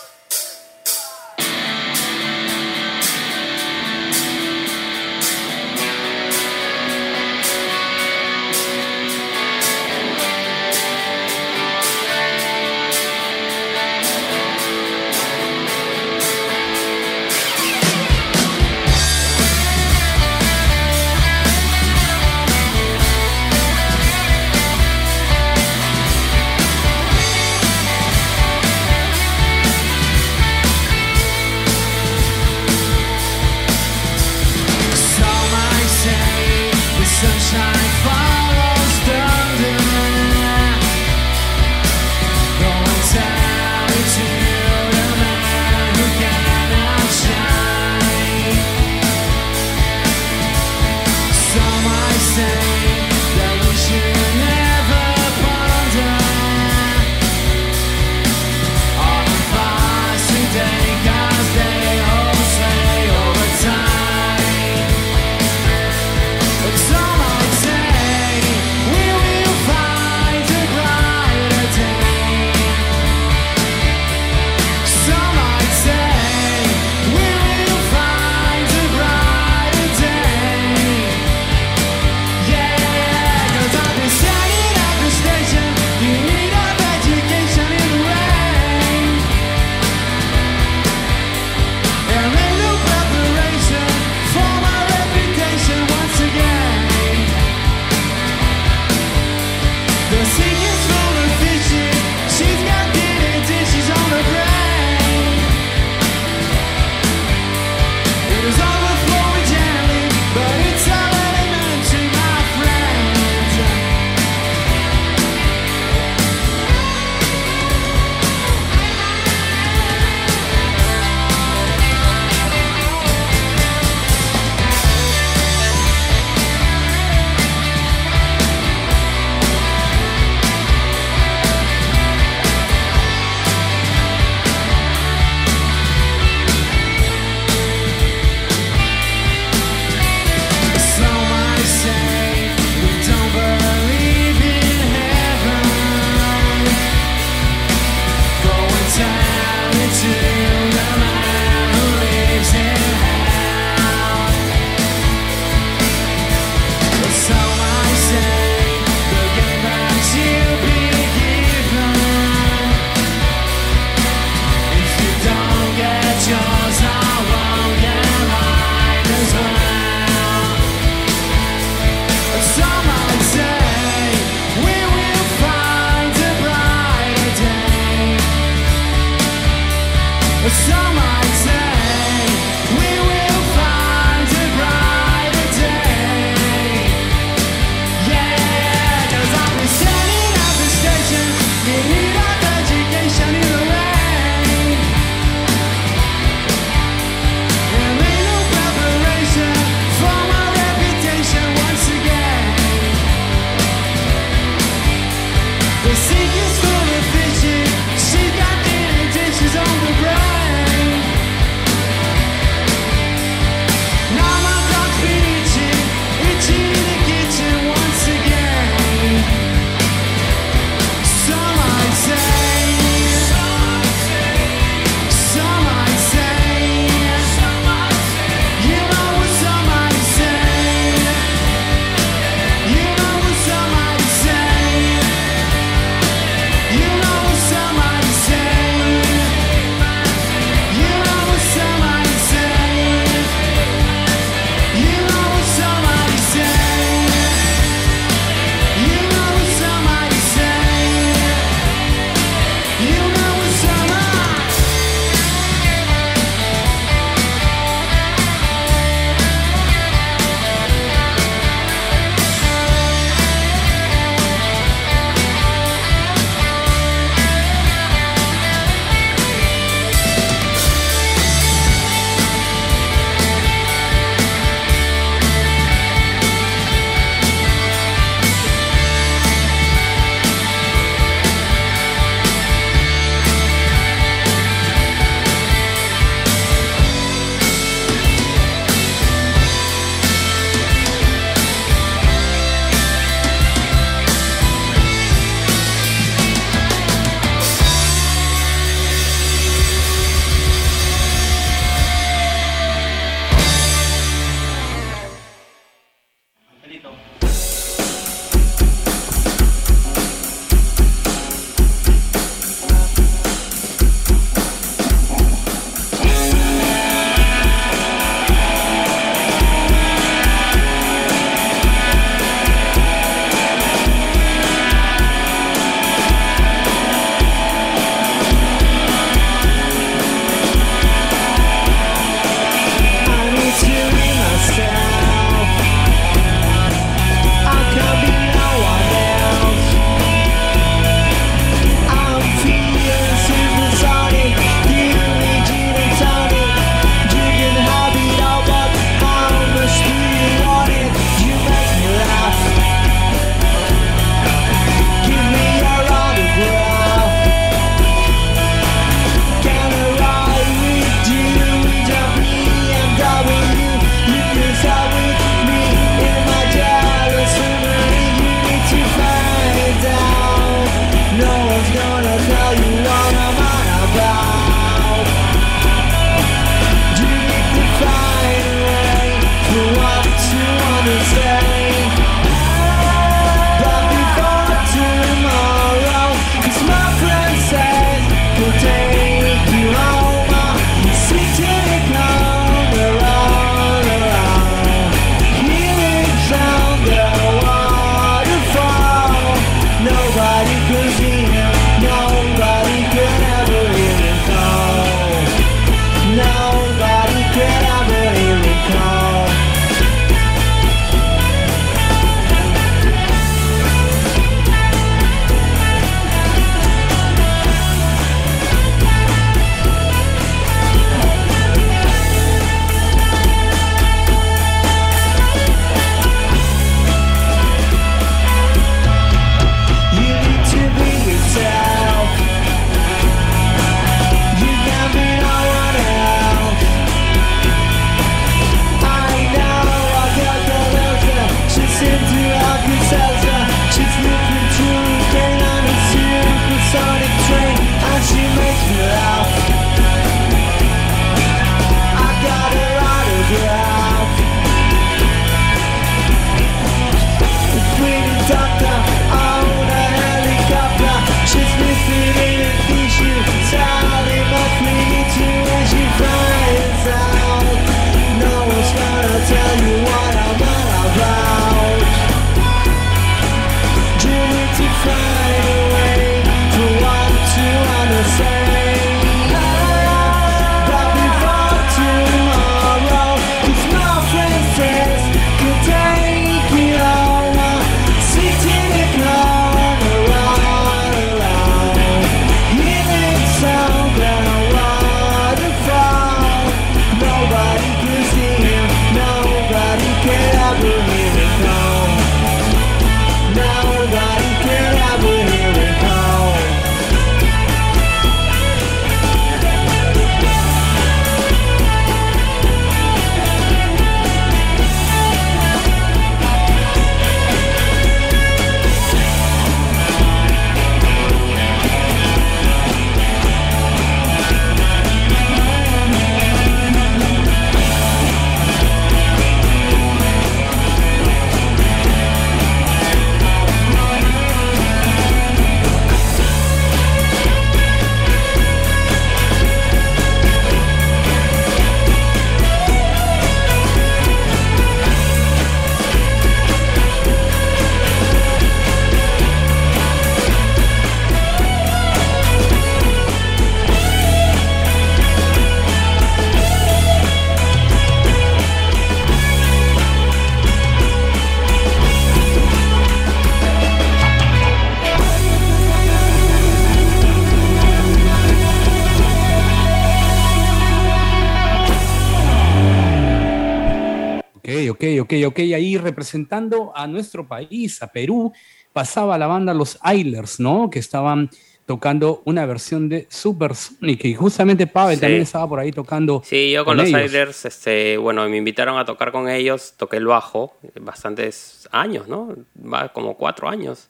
ok. Ahí representando a nuestro país, a Perú, pasaba la banda Los Ailers, ¿no? Que estaban tocando una versión de Super Sonic. Y justamente Pavel Sí. también estaba por ahí tocando. Sí, yo con, los ellos. Idlers, este, bueno, me invitaron a tocar con ellos, toqué el bajo, bastantes años, ¿no? Va como cuatro años.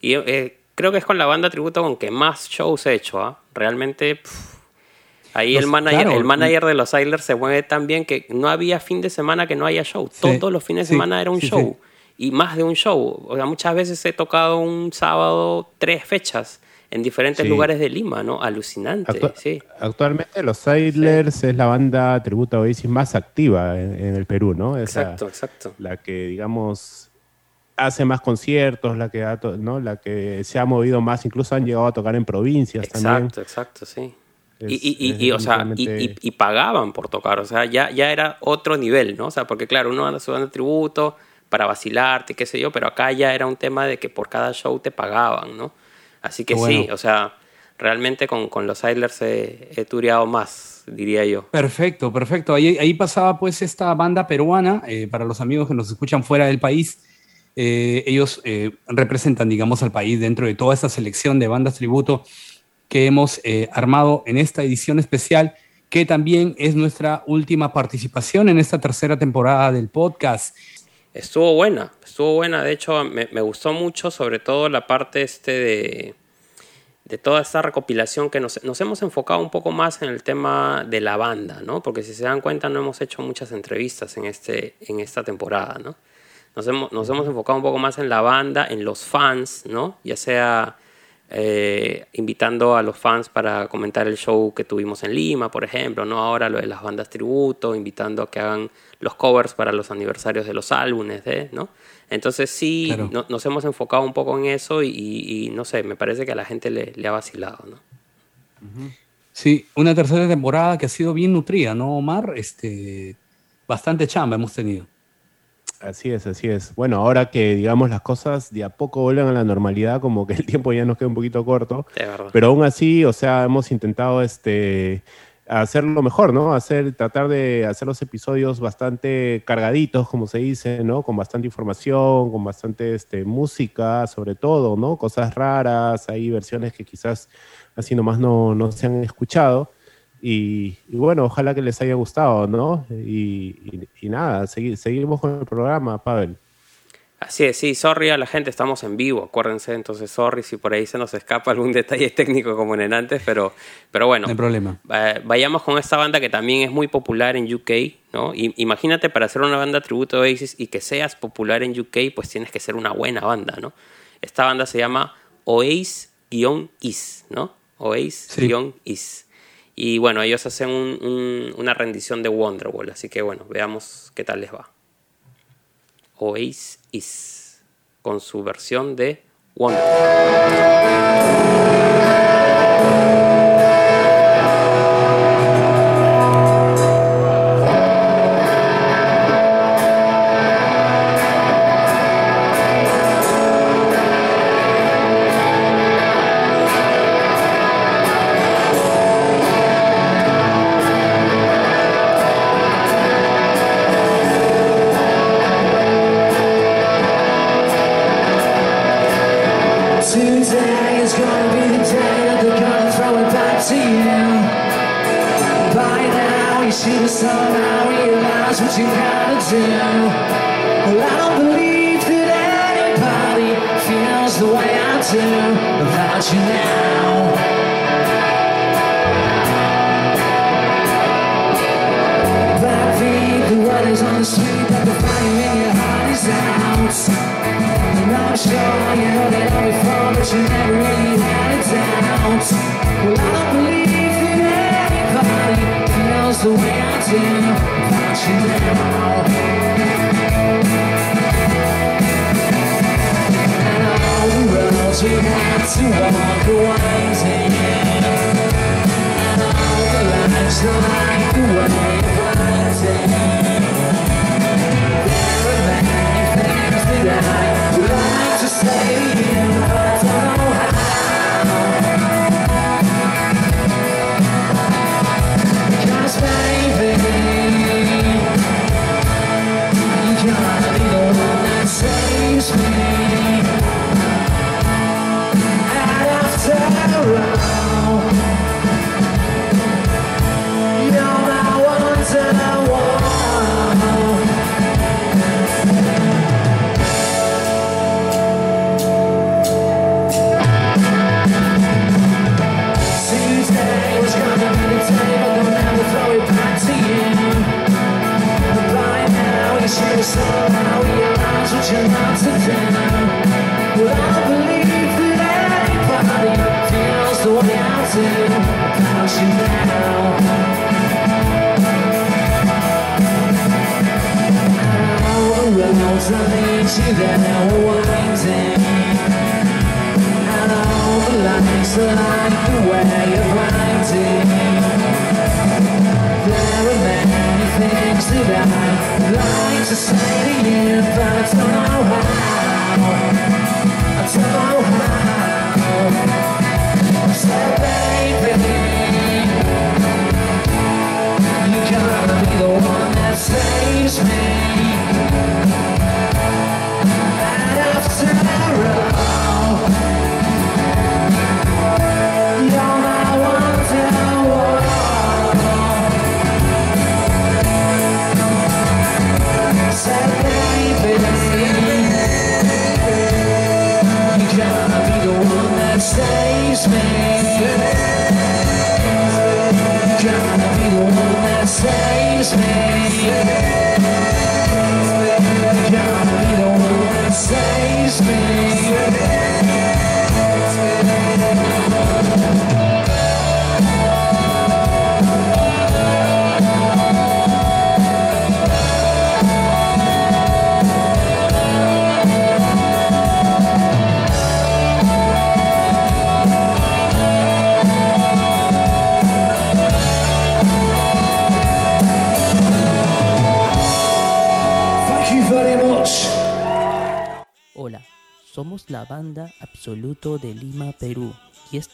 Y eh, creo que es con la banda tributo con que más shows he hecho, ¿ah? Realmente, pff, ahí Los- el manager, claro. el manager de los Idlers se mueve tan bien que no había fin de semana que no haya show. Todos los fines de sí, semana era un sí, show. Y más de un show. O sea, muchas veces he tocado un sábado tres fechas en diferentes lugares de Lima, ¿no? Alucinante, sí. Actualmente los Idlers es la banda tributo a Oasis más activa en, en el Perú, ¿no? Es la- Exacto, exacto. la que, digamos, hace más conciertos, la que, ha ¿no? la que se ha movido más, incluso han llegado a tocar en provincias también. Exacto, exacto, sí. Es- y, y, y, es y, o sea, y, y- pagaban por tocar, o sea, ya, ya era otro nivel, ¿no? O sea, porque claro, uno anda subiendo tributo para vacilarte, qué sé yo, pero acá ya era un tema de que por cada show te pagaban, ¿no? Así que sí, o sea, realmente con, con los Idlers he, he tureado más, diría yo. Perfecto, perfecto. Ahí, ahí pasaba pues esta banda peruana, eh, para los amigos que nos escuchan fuera del país, eh, ellos eh, representan, digamos, al país dentro de toda esta selección de bandas tributo que hemos eh, armado en esta edición especial, que también es nuestra última participación en esta tercera temporada del podcast. Estuvo buena, estuvo buena. De hecho, me, me gustó mucho, sobre todo la parte este de, de toda esta recopilación que nos, nos hemos enfocado un poco más en el tema de la banda, ¿no? Porque si se dan cuenta, no hemos hecho muchas entrevistas en, este, en esta temporada, ¿no? Nos hemos, nos hemos enfocado un poco más en la banda, en los fans, ¿no? Ya sea eh, invitando a los fans para comentar el show que tuvimos en Lima, por ejemplo, ¿no? Ahora lo de las bandas tributo, invitando a que hagan los covers para los aniversarios de los álbumes, ¿eh? ¿no? Entonces sí, Claro. no- nos hemos enfocado un poco en eso y, y- y, no sé, me parece que a la gente le, le ha vacilado, ¿no? Sí, una tercera temporada que ha sido bien nutrida, ¿no, Omar? Este, bastante chamba hemos tenido. Así es, así es. Bueno, ahora que digamos las cosas de a poco vuelven a la normalidad, como que el <laughs> tiempo ya nos queda un poquito corto, pero aún así, o sea, hemos intentado este hacerlo mejor, ¿no? Hacer, tratar de hacer los episodios bastante cargaditos, como se dice, ¿no? Con bastante información, con bastante este, música, sobre todo, ¿no? Cosas raras, hay versiones que quizás así nomás no, no se han escuchado. Y, y bueno, ojalá que les haya gustado, ¿no? Y, y- y nada, segui- seguimos con el programa, Pavel. Así es, sí, sorry a la gente, estamos en vivo, acuérdense, entonces sorry si por ahí se nos escapa algún <laughs> detalle técnico como en antes, pero, pero bueno, No hay problema. eh, vayamos con esta banda que también es muy popular en UK, ¿no? Y, imagínate para hacer una banda tributo de Oasis y que seas popular en UK, pues tienes que ser una buena banda, ¿no? Esta banda se llama Oasis-Is, ¿no? Oasis-Is. Y bueno, ellos hacen un- un- una rendición de Wonderwall, así que bueno, veamos qué tal les va. Oasis con su versión de Wonderwall.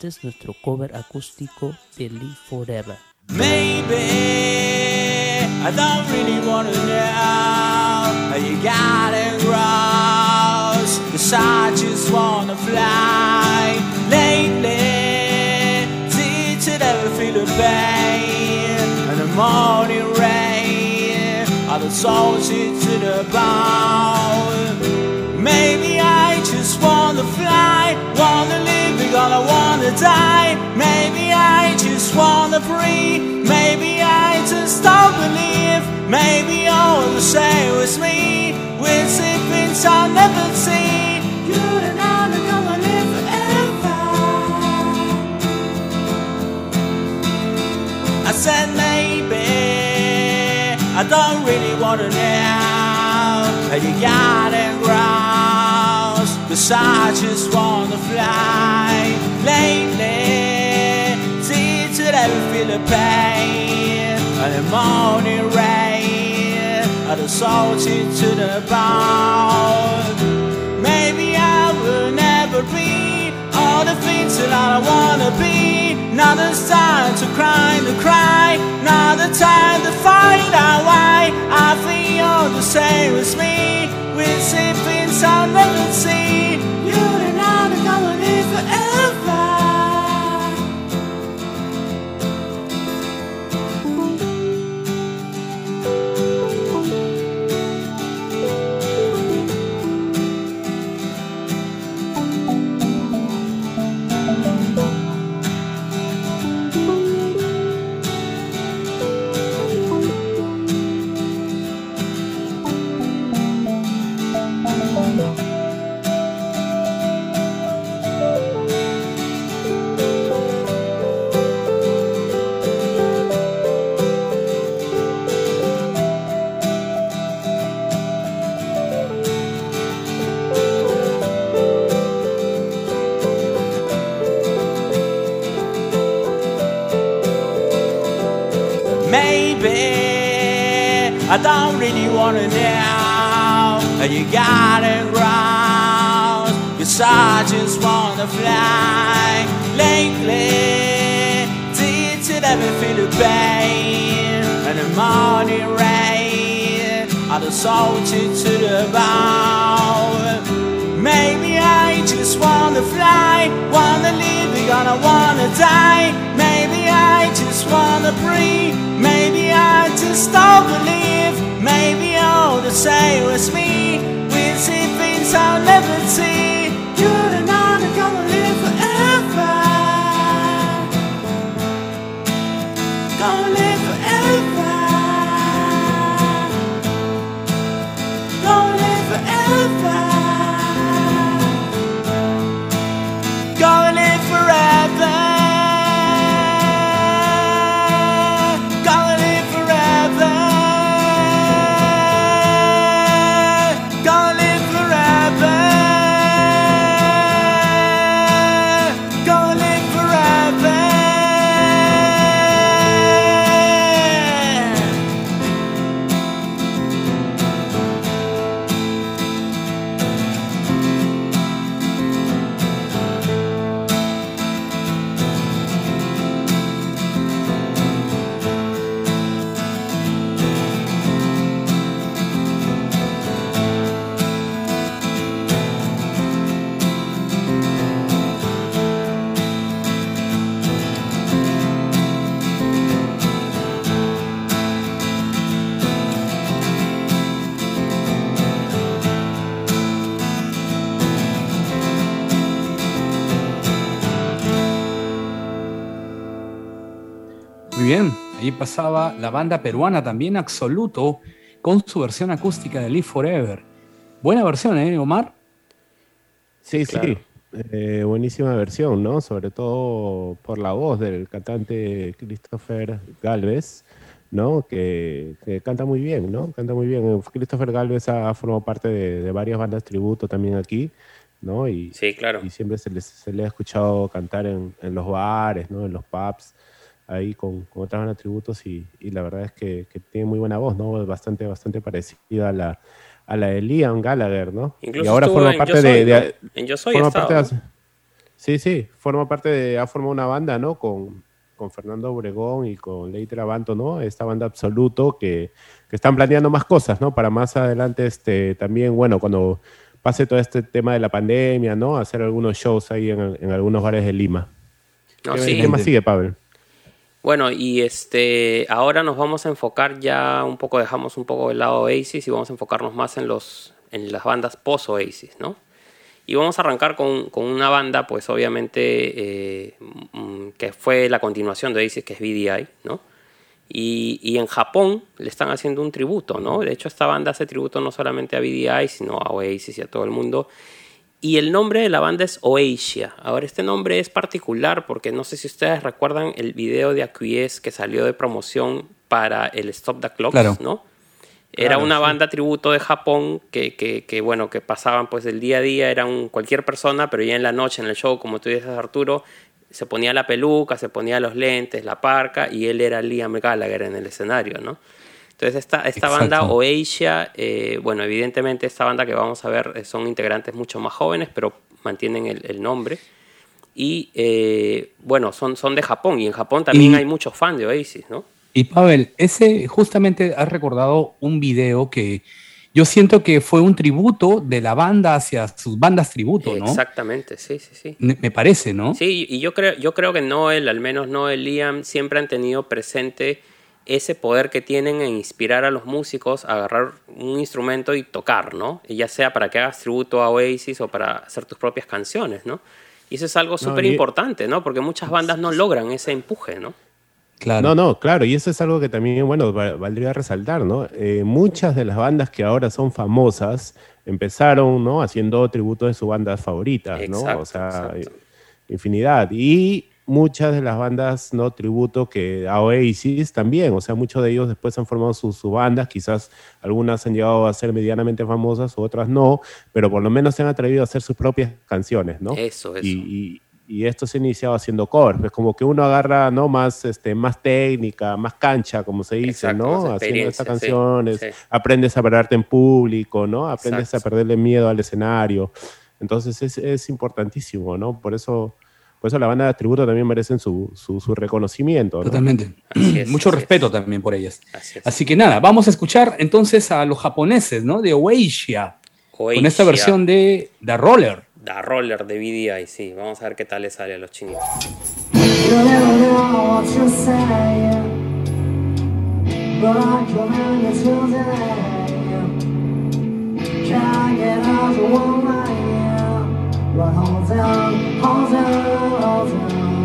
Este es nuestro cover acústico de Live Forever. Maybe I don't really wanna know how you got it gross. Cause I just wanna fly lately. Did you ever feel the pain and the morning rain? Are the salty to the bone? Wanna die. Maybe I just wanna breathe, maybe I just don't believe. Maybe all the same with me, things I'll never see. You and I are gonna live forever. I said maybe I don't really wanna know how you got it gross Cause I just wanna fly lately Did you ever feel the pain And the morning rain And the salty to the bone Maybe I will never be all the things that I wanna be. Now there's time to cry, to cry. Now the time to find out why I feel the same as me. With see things I'll never know how you got it. Cause I just wanna fly lately. Did you ever feel the pain and the morning rain? Are the salted to the bone? Maybe I just wanna fly, wanna live, gonna wanna die. Maybe I just wanna breathe. Maybe I just don't believe. Maybe all the same as me. We see things I'll never see. Ahí pasaba la banda peruana también, Absoluto, con su versión acústica de Live Forever. Buena versión, ¿eh, Omar? Sí, Claro. sí. Eh, buenísima versión, ¿no? Sobre todo por la voz del cantante Christopher Galvez, ¿no? Que, que canta muy bien, ¿no? Canta muy bien. Christopher Galvez ha formado parte de, de varias bandas tributo también aquí, ¿no? Y, Sí, claro. y siempre se, les- se le ha escuchado cantar en, en los bares, ¿no? En los pubs, ahí con, con otras bandas tributos y, y la verdad es que, que tiene muy buena voz, ¿no? Bastante, bastante parecida a la, a la de Liam Gallagher, ¿no? Incluso y ahora forma en parte Yo de, Soy, de- ¿no? En Yo Soy forma estaba, parte de- ¿no? Sí, sí, forma parte de, ha formado una banda, ¿no? Con, con Fernando Obregón y con Leite Abanto, ¿no? Esta banda Absoluto que, que están planeando más cosas, ¿no? Para más adelante, este, también, bueno, cuando pase todo este tema de la pandemia, ¿no? Hacer algunos shows ahí en, en algunos bares de Lima. No, ¿Qué, sí. qué más sigue, Pavel? Bueno, y este ahora nos vamos a enfocar ya un poco, dejamos un poco el lado Oasis y vamos a enfocarnos más en los en las bandas post Oasis, ¿no? Y vamos a arrancar con, con una banda, pues obviamente, eh, mm, que fue la continuación de Oasis, que es BDI, ¿no? Y, y en Japón le están haciendo un tributo, ¿no? De hecho, esta banda hace tributo no solamente a BDI, sino a Oasis y a todo el mundo. Y el nombre de la banda es Oasia. Ahora, este nombre es particular porque no sé si ustedes recuerdan el video de Acquiesce que salió de promoción para el Stop the Clocks, Claro. ¿no? Era Claro, una sí. banda tributo de Japón que, que, que, bueno, que pasaban pues el día a día, eran cualquier persona, pero ya en la noche, en el show, como tú dices Arturo, se ponía la peluca, se ponía los lentes, la parca, y él era Liam Gallagher en el escenario, ¿no? Entonces esta, esta Exacto. banda Oasia, eh, bueno, evidentemente esta banda que vamos a ver eh, son integrantes mucho más jóvenes, pero mantienen el, el nombre. Y eh, bueno, son, son de Japón, y en Japón también Y- hay muchos fans de Oasis, ¿no? Y Pavel, ese justamente has recordado un video que yo siento que fue un tributo de la banda hacia sus bandas tributo, ¿no? Exactamente, sí, sí, sí. Me parece, ¿no? Sí, y yo creo, yo creo que Noel, al menos Noel Liam, siempre han tenido presente ese poder que tienen en inspirar a los músicos a agarrar un instrumento y tocar, ¿no? Y ya sea para que hagas tributo a Oasis o para hacer tus propias canciones, ¿no? Y eso es algo súper importante, ¿no? Porque muchas bandas no logran ese empuje, ¿no? Claro. No, no, claro, y eso es algo que también, bueno, va- valdría resaltar, ¿no? Eh, muchas de las bandas que ahora son famosas empezaron, ¿no? Haciendo tributo de sus bandas favoritas, ¿no? Exacto, o sea, exacto. infinidad. Y muchas de las bandas, ¿no? Tributo que a Oasis también, o sea, muchos de ellos después han formado sus, sus bandas, quizás algunas han llegado a ser medianamente famosas, otras no, pero por lo menos se han atrevido a hacer sus propias canciones, ¿no? Eso, eso. Y, y- y esto se ha iniciado haciendo covers. Es como que uno agarra ¿no? más, este, más técnica, más cancha, como se dice, Exacto, ¿no? Haciendo estas sí, canciones, sí. aprendes a pararte en público, ¿no? Aprendes Exacto. a perderle miedo al escenario. Entonces es, es importantísimo, ¿no? Por eso, por eso la banda de tributo también merecen su, su, su reconocimiento, ¿no? Totalmente. <clears throat> Así es, Mucho respeto es. también por ellas. Así es. Así que nada, vamos a escuchar entonces a los japoneses, ¿no? De Oasia, con esta versión de The Roller. The Roller de BDI, sí. Vamos a ver qué tal le sale a los chinitos. You never know what you say, but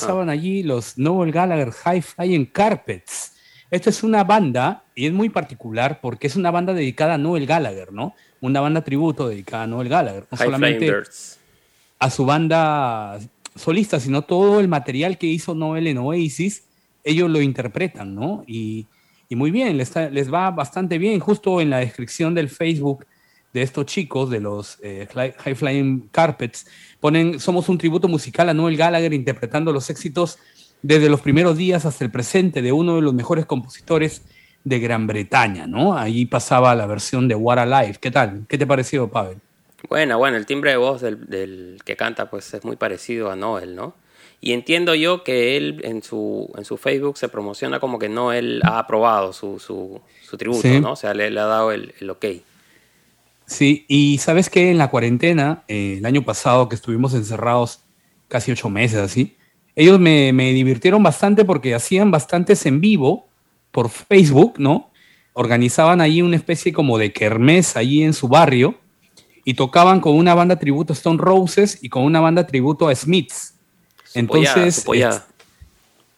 pasaban allí los Noel Gallagher High Flying Carpets. Esta es una banda, y es muy particular porque es una banda dedicada a Noel Gallagher, ¿no? Una banda tributo dedicada a Noel Gallagher. No High solamente a su banda solista, sino todo el material que hizo Noel en Oasis, ellos lo interpretan, ¿no? Y, y muy bien, les va bastante bien. Justo en la descripción del Facebook de estos chicos, de los eh, High Flying Carpets, ponen, somos un tributo musical a Noel Gallagher interpretando los éxitos desde los primeros días hasta el presente de uno de los mejores compositores de Gran Bretaña, ¿no? Ahí pasaba la versión de What Alive. ¿Qué tal? ¿Qué te pareció, Pavel? Bueno, bueno, el timbre de voz del, del que canta pues es muy parecido a Noel, ¿no? Y entiendo yo que él en su, en su Facebook se promociona como que Noel ha aprobado su, su, su tributo, Sí. ¿no? O sea, le, le ha dado el, el ok. Sí, y sabes que en la cuarentena, eh, el año pasado que estuvimos encerrados casi ocho meses así, ellos me, me divirtieron bastante porque hacían bastantes en vivo por Facebook, ¿no? Organizaban ahí una especie como de kermés allí en su barrio y tocaban con una banda tributo a Stone Roses y con una banda tributo a Smiths. Su Entonces, su.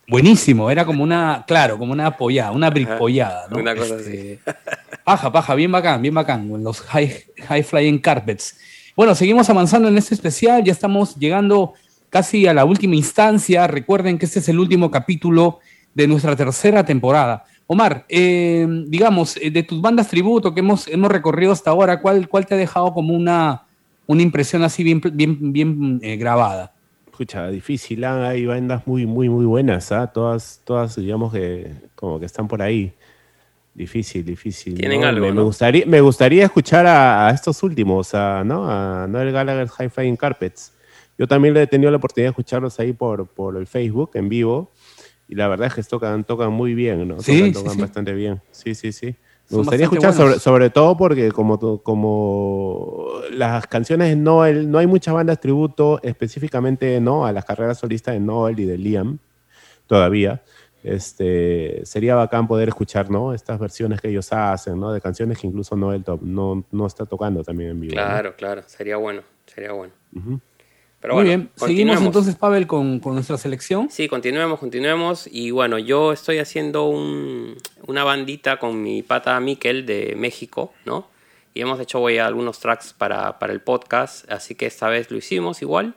Buenísimo, era como una, claro, como una apoyada, una bripollada, ¿no? Una cosa Este, así. <laughs> Paja, paja, bien bacán, bien bacán, con los high, high flying carpets. Bueno, seguimos avanzando en este especial, ya estamos llegando casi a la última instancia. Recuerden que este es el último capítulo de nuestra tercera temporada. Omar, eh, digamos, eh, de tus bandas tributo que hemos, hemos recorrido hasta ahora, ¿cuál, cuál te ha dejado como una, una impresión así bien, bien, bien eh, grabada? Escucha, difícil, ah, hay bandas muy, muy, muy buenas, ¿ah? Todas, todas, digamos que como que están por ahí. Difícil, difícil. Tienen ¿no? algo, me, me ¿no? gustaría, me gustaría escuchar a, a estos últimos, a, ¿no? A Noel Gallagher High Flying Carpets. Yo también le he tenido la oportunidad de escucharlos ahí por, por el Facebook, en vivo, y la verdad es que tocan, tocan muy bien, ¿no? Sí, tocan sí, tocan sí. bastante bien. Sí, sí, sí. Me gustaría escuchar sobre, sobre todo porque como, como las canciones de Noel, no hay muchas bandas tributo específicamente no a las carreras solistas de Noel y de Liam todavía. Este, sería bacán poder escuchar ¿no? estas versiones que ellos hacen, ¿no? de canciones que incluso Noel no, no está tocando también en vivo. ¿no? Claro, claro, sería bueno, sería bueno. Pero Muy bueno, bien, seguimos entonces, Pavel, con, con nuestra selección. Sí, continuemos, continuemos. Y bueno, yo estoy haciendo un- una bandita con mi pata Miquel de México, ¿no? Y hemos hecho voy, algunos tracks para, para el podcast, así que esta vez lo hicimos igual.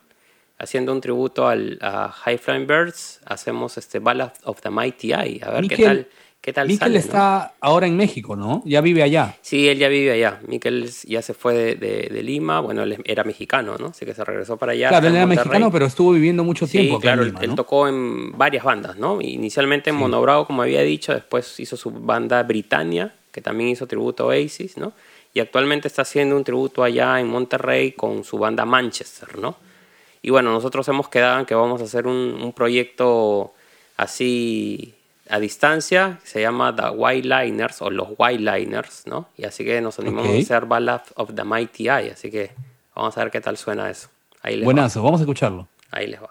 Haciendo un tributo al, a High Flying Birds, hacemos este Ballad of the Mighty Eye. A ver qué Miquel- tal, qué tal Miquel sale, ¿no? está ahora en México, ¿no? Ya vive allá. Sí, él ya vive allá. Miquel ya se fue de, de- de Lima. Bueno, él era mexicano, ¿no? Así que se regresó para allá. claro, él era Monterrey. mexicano, pero estuvo viviendo mucho Sí, tiempo acá claro, en él- Lima, él ¿no? tocó en varias bandas, ¿no? Inicialmente en Monobravo, como había dicho, después hizo su banda Britannia, que también hizo tributo a Oasis, ¿no? Y actualmente está haciendo un tributo allá en Monterrey con su banda Manchester, ¿no? Y bueno, nosotros hemos quedado en que vamos a hacer un, un proyecto así a distancia, se llama The White Liners o los White Liners, ¿no? Y así que nos animamos a hacer Ballad of the Mighty Eye, así que vamos a ver qué tal suena eso. Ahí les va. Buenazo, vamos a escucharlo. Ahí les va.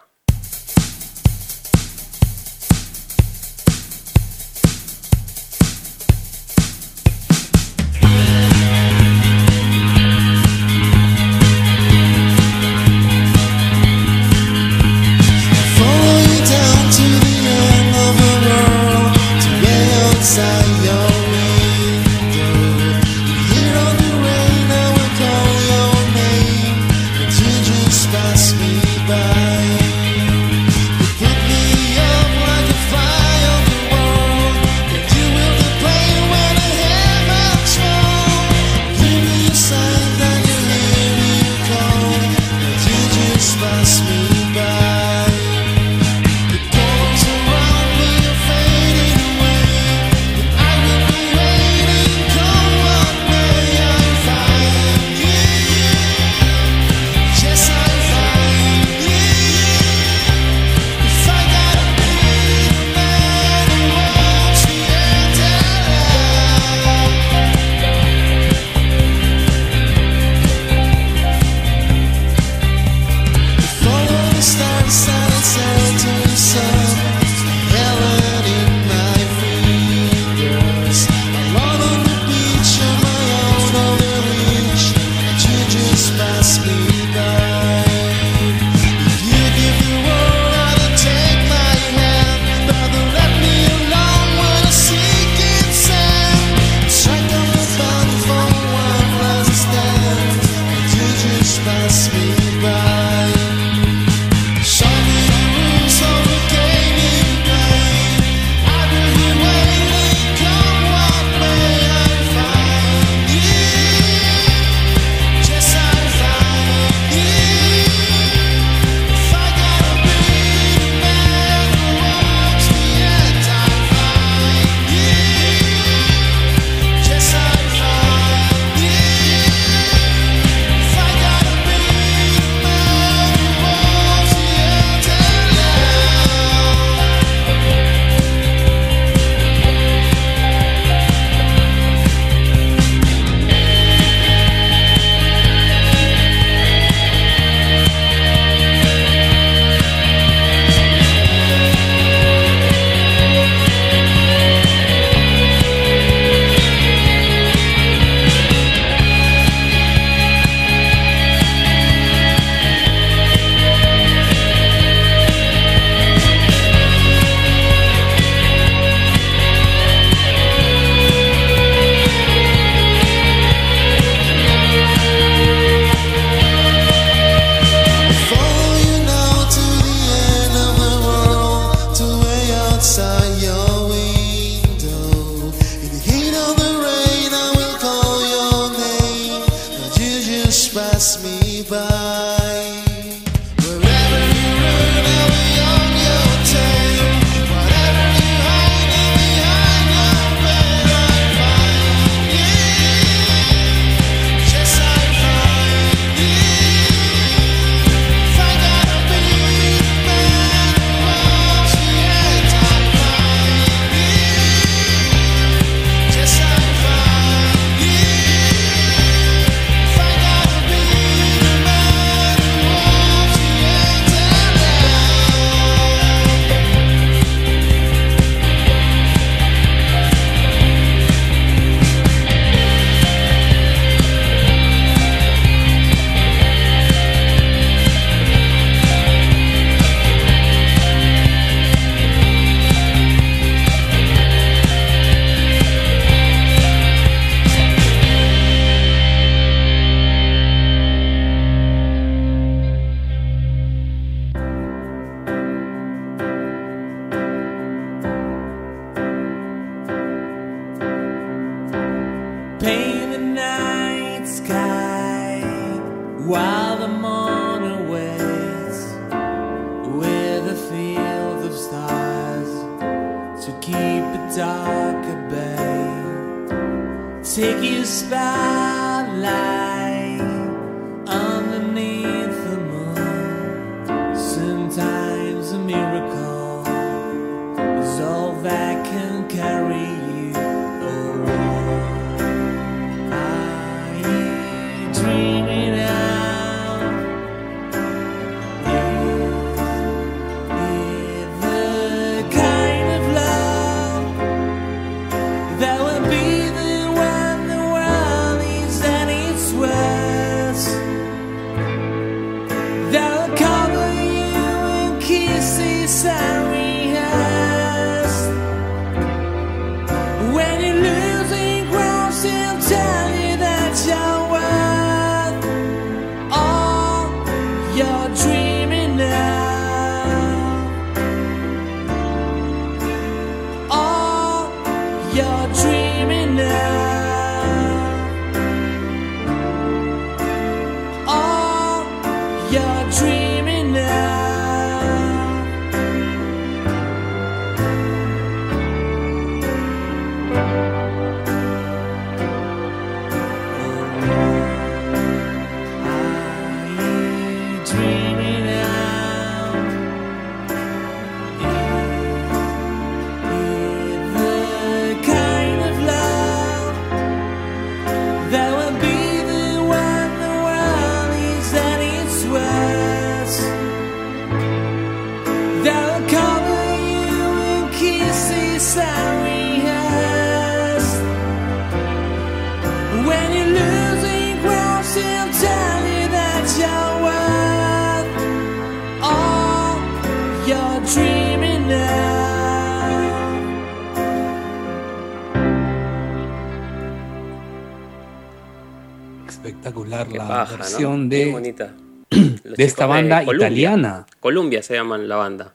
La ¿no? versión de, bonita. <clears throat> De esta banda Columbia. italiana. Columbia se llaman la banda.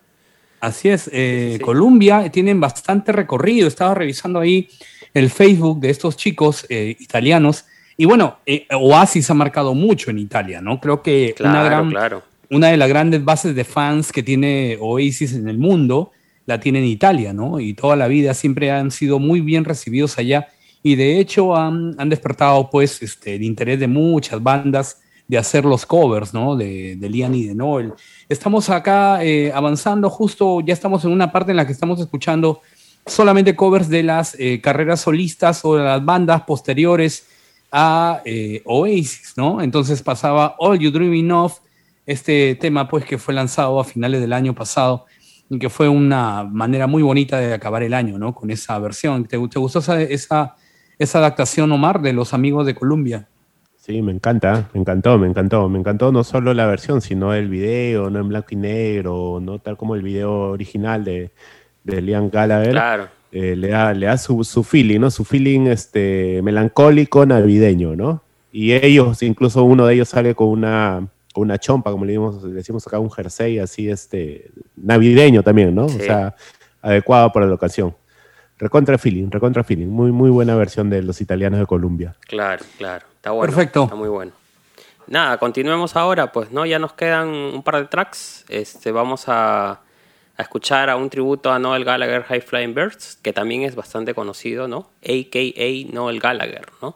Así es, eh, Sí, sí. Colombia tienen bastante recorrido. Estaba revisando ahí el Facebook de estos chicos eh, italianos. Y bueno, eh, Oasis ha marcado mucho en Italia, ¿no? Creo que una, gran, claro. una de las grandes bases de fans que tiene Oasis en el mundo la tiene en Italia, ¿no? Y toda la vida siempre han sido muy bien recibidos allá. Y de hecho han, han despertado, pues, este, el interés de muchas bandas de hacer los covers, ¿no? De, de Liam y de Noel. Estamos acá eh, avanzando, justo ya estamos en una parte en la que estamos escuchando solamente covers de las eh, carreras solistas o de las bandas posteriores a eh, Oasis, ¿no? Entonces pasaba All You Dreaming Of, este tema pues que fue lanzado a finales del año pasado y que fue una manera muy bonita de acabar el año, ¿no? Con esa versión. ¿Te, te gustó esa, esa, esa adaptación, Omar, de los amigos de Columbia? Sí, me encanta, me encantó, me encantó. Me encantó no solo la versión, sino el video, no en blanco y negro, no tal como el video original de, de Liam Gallagher. Claro. Eh, le da, le da su, su feeling, ¿no? Su feeling este, melancólico navideño, ¿no? Y ellos, incluso uno de ellos sale con una, con una chompa, como le, dimos- le decimos acá, un jersey así, este, navideño también, ¿no? Sí. O sea, adecuado para la ocasión. Recontra feeling, recontra feeling. Muy, muy buena versión de los italianos de Colombia. Claro, claro. Está bueno. Perfecto. Está muy bueno. Nada, continuemos ahora, pues, ¿no? Ya nos quedan un par de tracks. Este, vamos a, a escuchar a un tributo a Noel Gallagher High Flying Birds, que también es bastante conocido, ¿no? AKA Noel Gallagher, ¿no?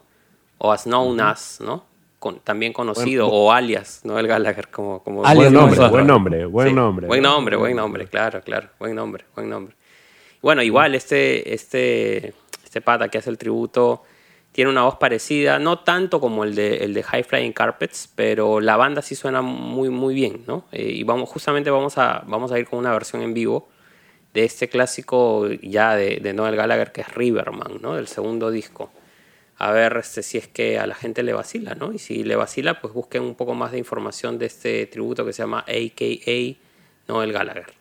O as known as, ¿no? Con- también conocido, Buen- o alias Noel Gallagher, como, como Alias Buen Alias nombre, buen nombre, buen Sí, nombre. Buen nombre, buen nombre, claro, claro. Buen nombre, buen nombre. Bueno, igual este, este, este pata que hace el tributo tiene una voz parecida, no tanto como el de, el de High Flying Carpets, pero la banda sí suena muy, muy bien, ¿no? Eh, y vamos, justamente vamos a, vamos a ir con una versión en vivo de este clásico ya de, de Noel Gallagher que es Riverman, ¿no? Del segundo disco. A ver este, si es que a la gente le vacila, ¿no? Y si le vacila, pues busquen un poco más de información de este tributo que se llama AKA Noel Gallagher.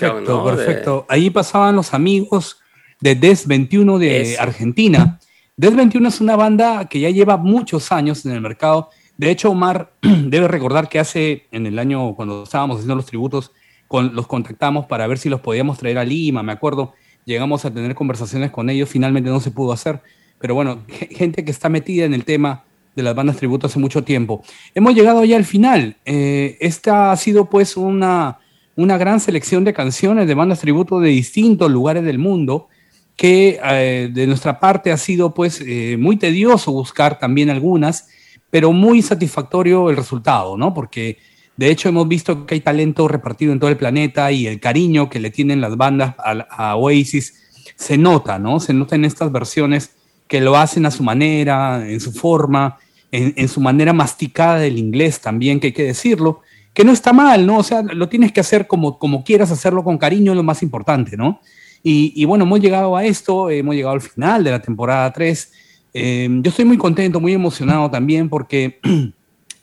Perfecto, perfecto. Ahí pasaban los amigos de Des 21 de. Argentina. Des 21 es una banda que ya lleva muchos años en el mercado. De hecho, Omar <clears throat> debe recordar que hace, en el año cuando estábamos haciendo los tributos, con, los contactamos para ver si los podíamos traer a Lima, me acuerdo. Llegamos a tener conversaciones con ellos, finalmente no se pudo hacer. Pero bueno, ge- gente que está metida en el tema de las bandas tributo hace mucho tiempo. Hemos llegado ya al final. Eh, esta ha sido pues una, una gran selección de canciones de bandas tributo de distintos lugares del mundo que eh, de nuestra parte ha sido pues eh, muy tedioso buscar también algunas, pero muy satisfactorio el resultado, ¿no? Porque de hecho hemos visto que hay talento repartido en todo el planeta y el cariño que le tienen las bandas a, a Oasis se nota, ¿no? Se nota en estas versiones que lo hacen a su manera, en su forma, en, en su manera masticada del inglés también, que hay que decirlo, que no está mal, ¿no? O sea, lo tienes que hacer como, como quieras hacerlo con cariño, es lo más importante, ¿no? Y, y bueno, hemos llegado a esto, hemos llegado al final de la temporada 3. Eh, yo estoy muy contento, muy emocionado también porque <clears throat>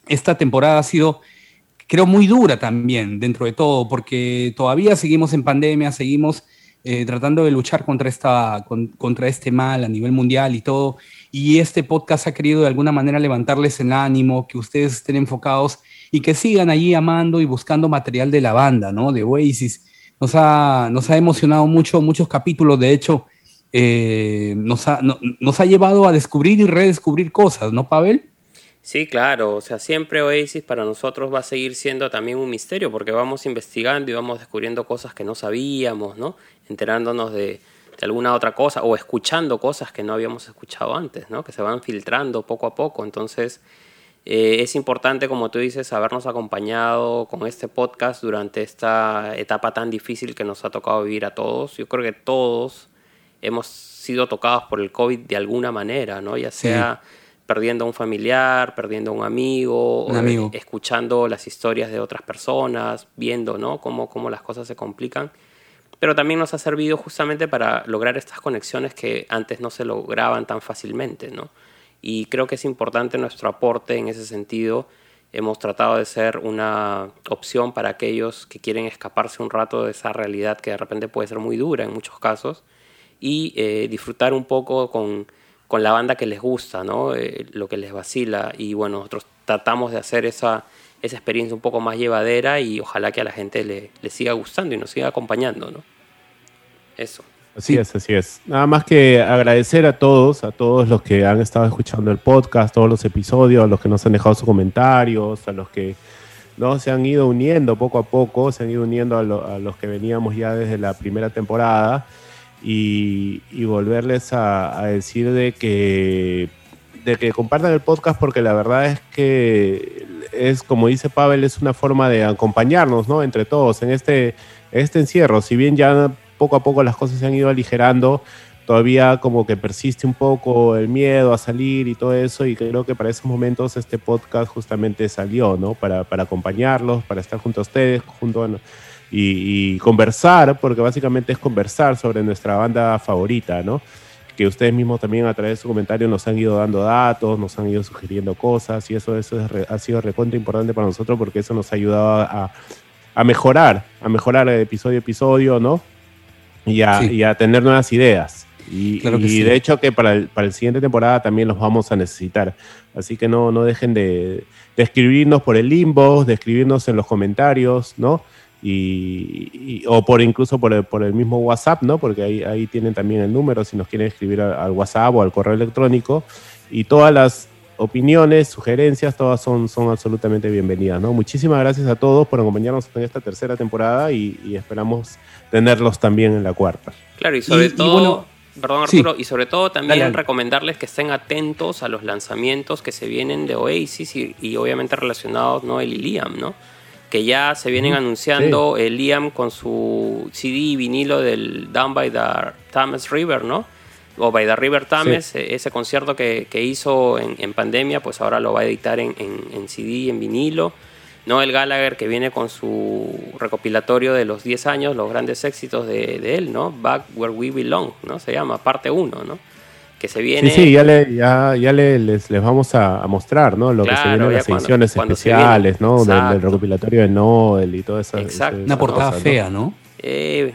esta temporada ha sido, creo, muy dura también dentro de todo, porque todavía seguimos en pandemia, seguimos eh, tratando de luchar contra, esta, con- contra este mal a nivel mundial y todo. Y este podcast ha querido de alguna manera levantarles el ánimo, que ustedes estén enfocados y que sigan allí amando y buscando material de la banda, ¿no? De Oasis. Nos ha, nos ha emocionado mucho, muchos capítulos, de hecho, eh, nos, ha, no- nos ha llevado a descubrir y redescubrir cosas, ¿no, Pavel? Sí, claro, o sea, siempre Oasis para nosotros va a seguir siendo también un misterio porque vamos investigando y vamos descubriendo cosas que no sabíamos, ¿no? Enterándonos de, de alguna otra cosa o escuchando cosas que no habíamos escuchado antes, ¿no? Que se van filtrando poco a poco. Entonces, eh, es importante, como tú dices, habernos acompañado con este podcast durante esta etapa tan difícil que nos ha tocado vivir a todos. Yo creo que todos hemos sido tocados por el COVID de alguna manera, ¿no? Ya Sí. sea perdiendo a un familiar, perdiendo a un amigo, Un o, amigo. escuchando las historias de otras personas, viendo, ¿no? Cómo, cómo las cosas se complican. Pero también nos ha servido justamente para lograr estas conexiones que antes no se lograban tan fácilmente, ¿no? Y creo que es importante nuestro aporte en ese sentido. Hemos tratado de ser una opción para aquellos que quieren escaparse un rato de esa realidad que de repente puede ser muy dura en muchos casos y eh, disfrutar un poco con, con la banda que les gusta, ¿no? Eh, lo que les vacila. Y bueno, nosotros tratamos de hacer esa, esa experiencia un poco más llevadera y ojalá que a la gente le, le siga gustando y nos siga acompañando, ¿no? Eso. Así es, así es. Nada más que agradecer a todos, a todos los que han estado escuchando el podcast, todos los episodios, a los que nos han dejado sus comentarios, a los que no se han ido uniendo poco a poco, se han ido uniendo a, lo- a los que veníamos ya desde la primera temporada y, y volverles a, a decir de que, de que compartan el podcast porque la verdad es que es, como dice Pavel, es una forma de acompañarnos, ¿no? Entre todos en este, este encierro. Si bien ya poco a poco las cosas se han ido aligerando, todavía como que persiste un poco el miedo a salir y todo eso y creo que para esos momentos este podcast justamente salió, ¿no? Para, para acompañarlos, para estar junto a ustedes, junto a, y, conversar, porque básicamente es conversar sobre nuestra banda favorita, ¿no? Que ustedes mismos también a través de su comentario nos han ido dando datos, nos han ido sugiriendo cosas y eso, eso es ha sido recontra importante para nosotros porque eso nos ha ayudado a, a mejorar, a mejorar episodio a episodio, ¿no? Y a, Sí. y a tener nuevas ideas. Y, Claro que y sí. de hecho que para el, para el siguiente temporada también los vamos a necesitar. Así que no, no dejen de, de escribirnos por el inbox, de escribirnos en los comentarios, ¿no? Y, y- o por incluso por el, por el mismo WhatsApp, ¿no? Porque ahí, ahí tienen también el número si nos quieren escribir al, al WhatsApp o al correo electrónico. Y todas las opiniones, sugerencias, todas son, son absolutamente bienvenidas, ¿no? Muchísimas gracias a todos por acompañarnos en esta tercera temporada y, y esperamos tenerlos también en la cuarta. Claro, y sobre Y- y todo, bueno, perdón sí. Arturo, y sobre todo también Dale, dale. recomendarles que estén atentos a los lanzamientos que se vienen de Oasis y, y obviamente relacionados Noel y Liam, ¿no? Que ya se vienen anunciando el Liam con su CD y vinilo del Down by the Thames River, ¿no? O by the River Thames, eh, ese concierto que, que hizo en, en pandemia, pues ahora lo va a editar en, en, en CD, en vinilo. Noel Gallagher que viene con su recopilatorio de los 10 años, los grandes éxitos de, de él, ¿no? Back Where We Belong, ¿no? Se llama, parte 1, ¿no? Que se viene... Sí, sí, ya, le, ya, ya le- les, les vamos a, a mostrar, ¿no? Lo que se viene en las cuando- ediciones cuando especiales. ¿no? Del, recopilatorio de Noel y todo eso. Exacto. Una portada fea, ¿no? Eh,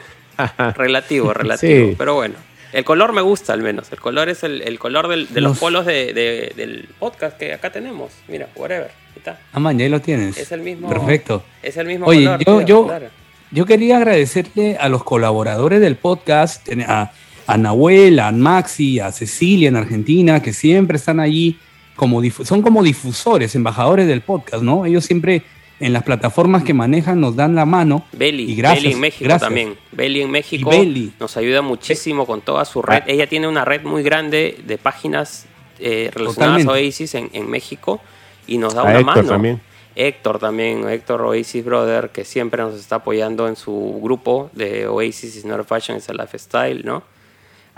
relativo, <laughs> relativo. Sí. Pero bueno, el color me gusta al menos. El color es el, el color del- de los Los- polos de- de- del podcast que acá tenemos. Mira, whatever. Está. Ah, man, ya ahí lo tienes. Es el mismo. Perfecto. Es el mismo Oye, color. yo, tío, yo, claro. yo quería agradecerle a los colaboradores del podcast, a, a Nahuel, a Maxi, a Cecilia en Argentina, que siempre están allí como son como difusores, embajadores del podcast, ¿no? Ellos siempre en las plataformas que manejan nos dan la mano. Beli, y gracias, Beli en México gracias. también. Beli en México Beli. nos ayuda muchísimo con toda su red. Ah. Ella tiene una red muy grande de páginas eh, relacionadas Totalmente. a Oasis en, en México y nos da A una Héctor mano. también. Héctor también, Héctor Oasis Brother, que siempre nos está apoyando en su grupo de Oasis is not a fashion, it's a lifestyle, ¿no?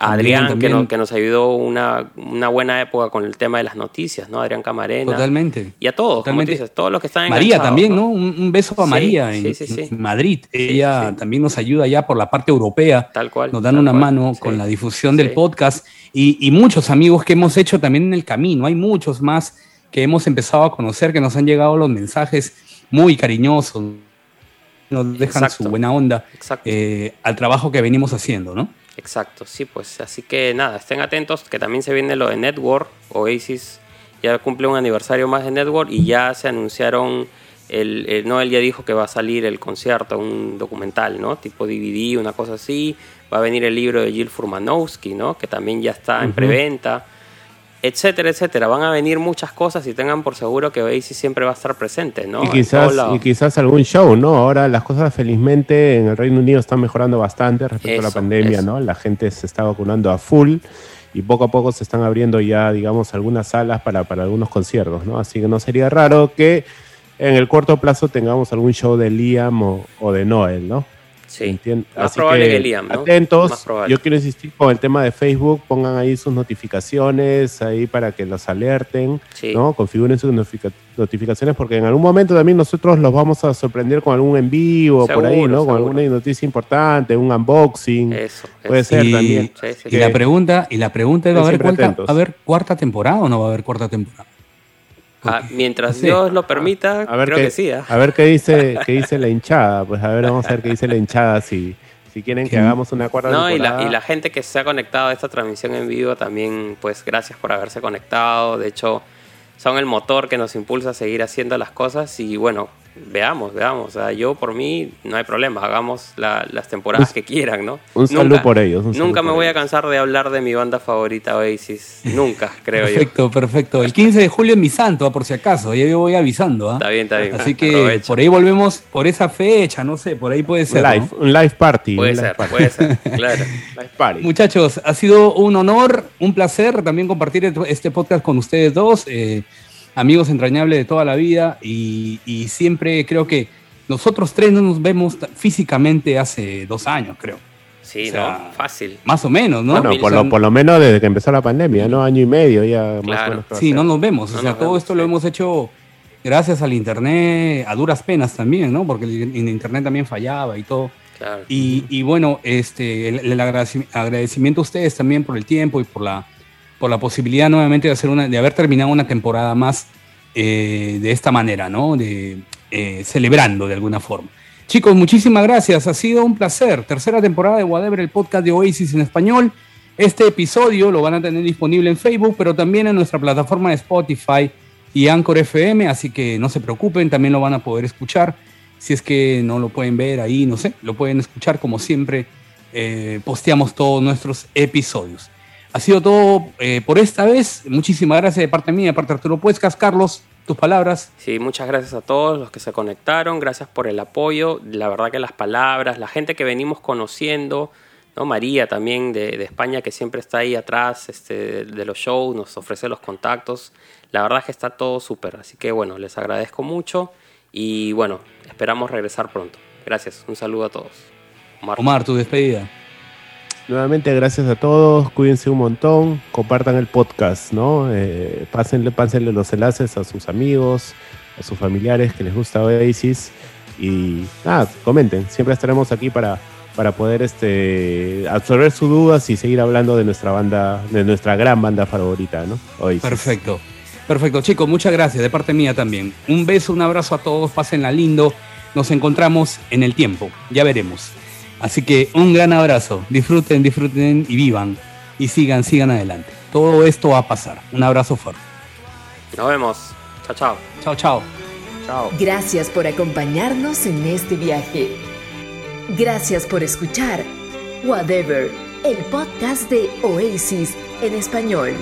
A Adrián, también. Que, nos, que nos ayudó una, una buena época con el tema de las noticias, ¿no? Adrián Camarena. Totalmente. Y a todos, como Totalmente. tú dices, todos los que están María enganchados, también, ¿no? Un, un beso a Sí, María en, sí, sí. en Madrid. Ella también nos ayuda ya por la parte europea. Tal cual. Nos dan una cual, mano con la difusión del podcast y, y muchos amigos que hemos hecho también en el camino. Hay muchos más que hemos empezado a conocer, que nos han llegado los mensajes muy cariñosos, nos dejan Exacto. su buena onda eh, al trabajo que venimos haciendo, ¿no? Exacto, sí, pues. Así que nada, estén atentos que también se viene lo de Network, Oasis ya cumple un aniversario más de Network y ya se anunciaron, el, el- Noel ya dijo que va a salir el concierto, un documental, ¿no? Tipo DVD, una cosa así, va a venir el libro de Jill Furmanowski, ¿no? Que también ya está en preventa, etcétera, etcétera. Van a venir muchas cosas y tengan por seguro que Oasis siempre va a estar presente, ¿no? y, quizás, y algún show, ¿no? Ahora las cosas felizmente en el Reino Unido están mejorando bastante respecto a la pandemia, eso. ¿no? La gente se está vacunando a full y poco a poco se están abriendo ya, digamos, algunas salas para, para algunos conciertos, ¿no? Así que no sería raro que en el corto plazo tengamos algún show de Liam o, o de Noel, ¿no? Sí, más Así probable que Liam, ¿no? Más Atentos. probable. Yo quiero insistir con el tema de Facebook. Pongan ahí sus notificaciones ahí para que los alerten, Sí. ¿no? Configuren sus notifica- notificaciones porque en algún momento también nosotros los vamos a sorprender con algún en vivo por ahí, Seguro, ¿no? Con alguna noticia importante, un unboxing. Eso, Puede eso. ser Y- también. Sí, sí, Y la pregunta, y la pregunta es, ¿va a, haber Siempre cuarta, atentos. ¿va a haber cuarta temporada o no va a haber cuarta temporada? Ah, mientras. Dios lo permita, A ver creo qué, que sí. ¿ah? a ver qué dice, qué dice la hinchada. Pues a ver, vamos a ver qué dice la hinchada si, si quieren que hagamos una cuarta No, y la, y la gente que se ha conectado a esta transmisión en vivo también, pues gracias por haberse conectado. De hecho, son el motor que nos impulsa a seguir haciendo las cosas y bueno, veamos, veamos. O sea, yo por mí no hay problema, hagamos la- las temporadas Un- que quieran, ¿no? un saludo por ellos, un Nunca me voy a cansar de hablar de mi banda favorita Oasis. Nunca, <laughs> creo yo. Perfecto, perfecto. El 15 de julio es mi santo, ah, por si acaso. Ya yo voy avisando. ¿ah? Está bien, está bien. Así que por ahí volvemos por esa fecha, no sé, por ahí puede Un ser. live, ¿no? un live party. Puede ser, party. puede ser, <laughs> claro. Live party. Muchachos, ha sido un honor, un placer también compartir este podcast con ustedes dos, eh, amigos entrañables de toda la vida y, y siempre creo que nosotros tres no nos vemos físicamente hace dos años, creo. Sí, O sea, ¿no? Fácil. Más o menos, ¿no? Bueno, O por sea, lo, por lo menos desde que empezó la pandemia, ¿no? Año y medio ya más o menos Sí, no nos vemos. O sea, todo vemos, esto lo hemos hecho gracias al internet, a duras penas también, ¿no? Porque el, el internet también fallaba y todo. Claro. Y, y bueno, este, el, el agradeci- agradecimiento a ustedes también por el tiempo y por la, por la posibilidad nuevamente de, hacer una, de haber terminado una temporada más eh, de esta manera, ¿no? De, eh, celebrando de alguna forma. Chicos, muchísimas gracias. Ha sido un placer. Tercera temporada de Whatever, el podcast de Oasis en español. Este episodio lo van a tener disponible en Facebook, pero también en nuestra plataforma de Spotify y Anchor FM, así que no se preocupen, también lo van a poder escuchar. Si es que no lo pueden ver ahí, no sé, lo pueden escuchar como siempre. eh, posteamos todos nuestros episodios. Ha sido todo eh, por esta vez. Muchísimas gracias de parte mía, de parte de Arturo Puescas. Carlos, tus palabras. Sí, muchas gracias a todos los que se conectaron, gracias por el apoyo, la verdad que las palabras, la gente que venimos conociendo, ¿no? María también de, de España que siempre está ahí atrás este, de los shows, nos ofrece los contactos, la verdad que está todo súper, así que bueno, les agradezco mucho y bueno, esperamos regresar pronto. Gracias, un saludo a todos. Omar. Omar, tu despedida. Nuevamente, gracias a todos. Cuídense un montón. Compartan el podcast, ¿no? Eh, pásenle, pásenle los enlaces a sus amigos, a sus familiares que les gusta Oasis. Y nada, comenten. Siempre estaremos aquí para, para poder este, absorber sus dudas y seguir hablando de nuestra banda, de nuestra gran banda favorita, ¿no? Oasis. Perfecto. Perfecto, chicos, muchas gracias de parte mía también. Un beso, un abrazo a todos, pásenla lindo. Nos encontramos en el tiempo, ya veremos. Así que un gran abrazo. Disfruten, disfruten y vivan. Y sigan, sigan adelante. Todo esto va a pasar. Un abrazo fuerte. Nos vemos. Chao, chao. Chao, chao. Chao. Gracias por acompañarnos en este viaje. Gracias por escuchar Whatever, el podcast de Oasis en español.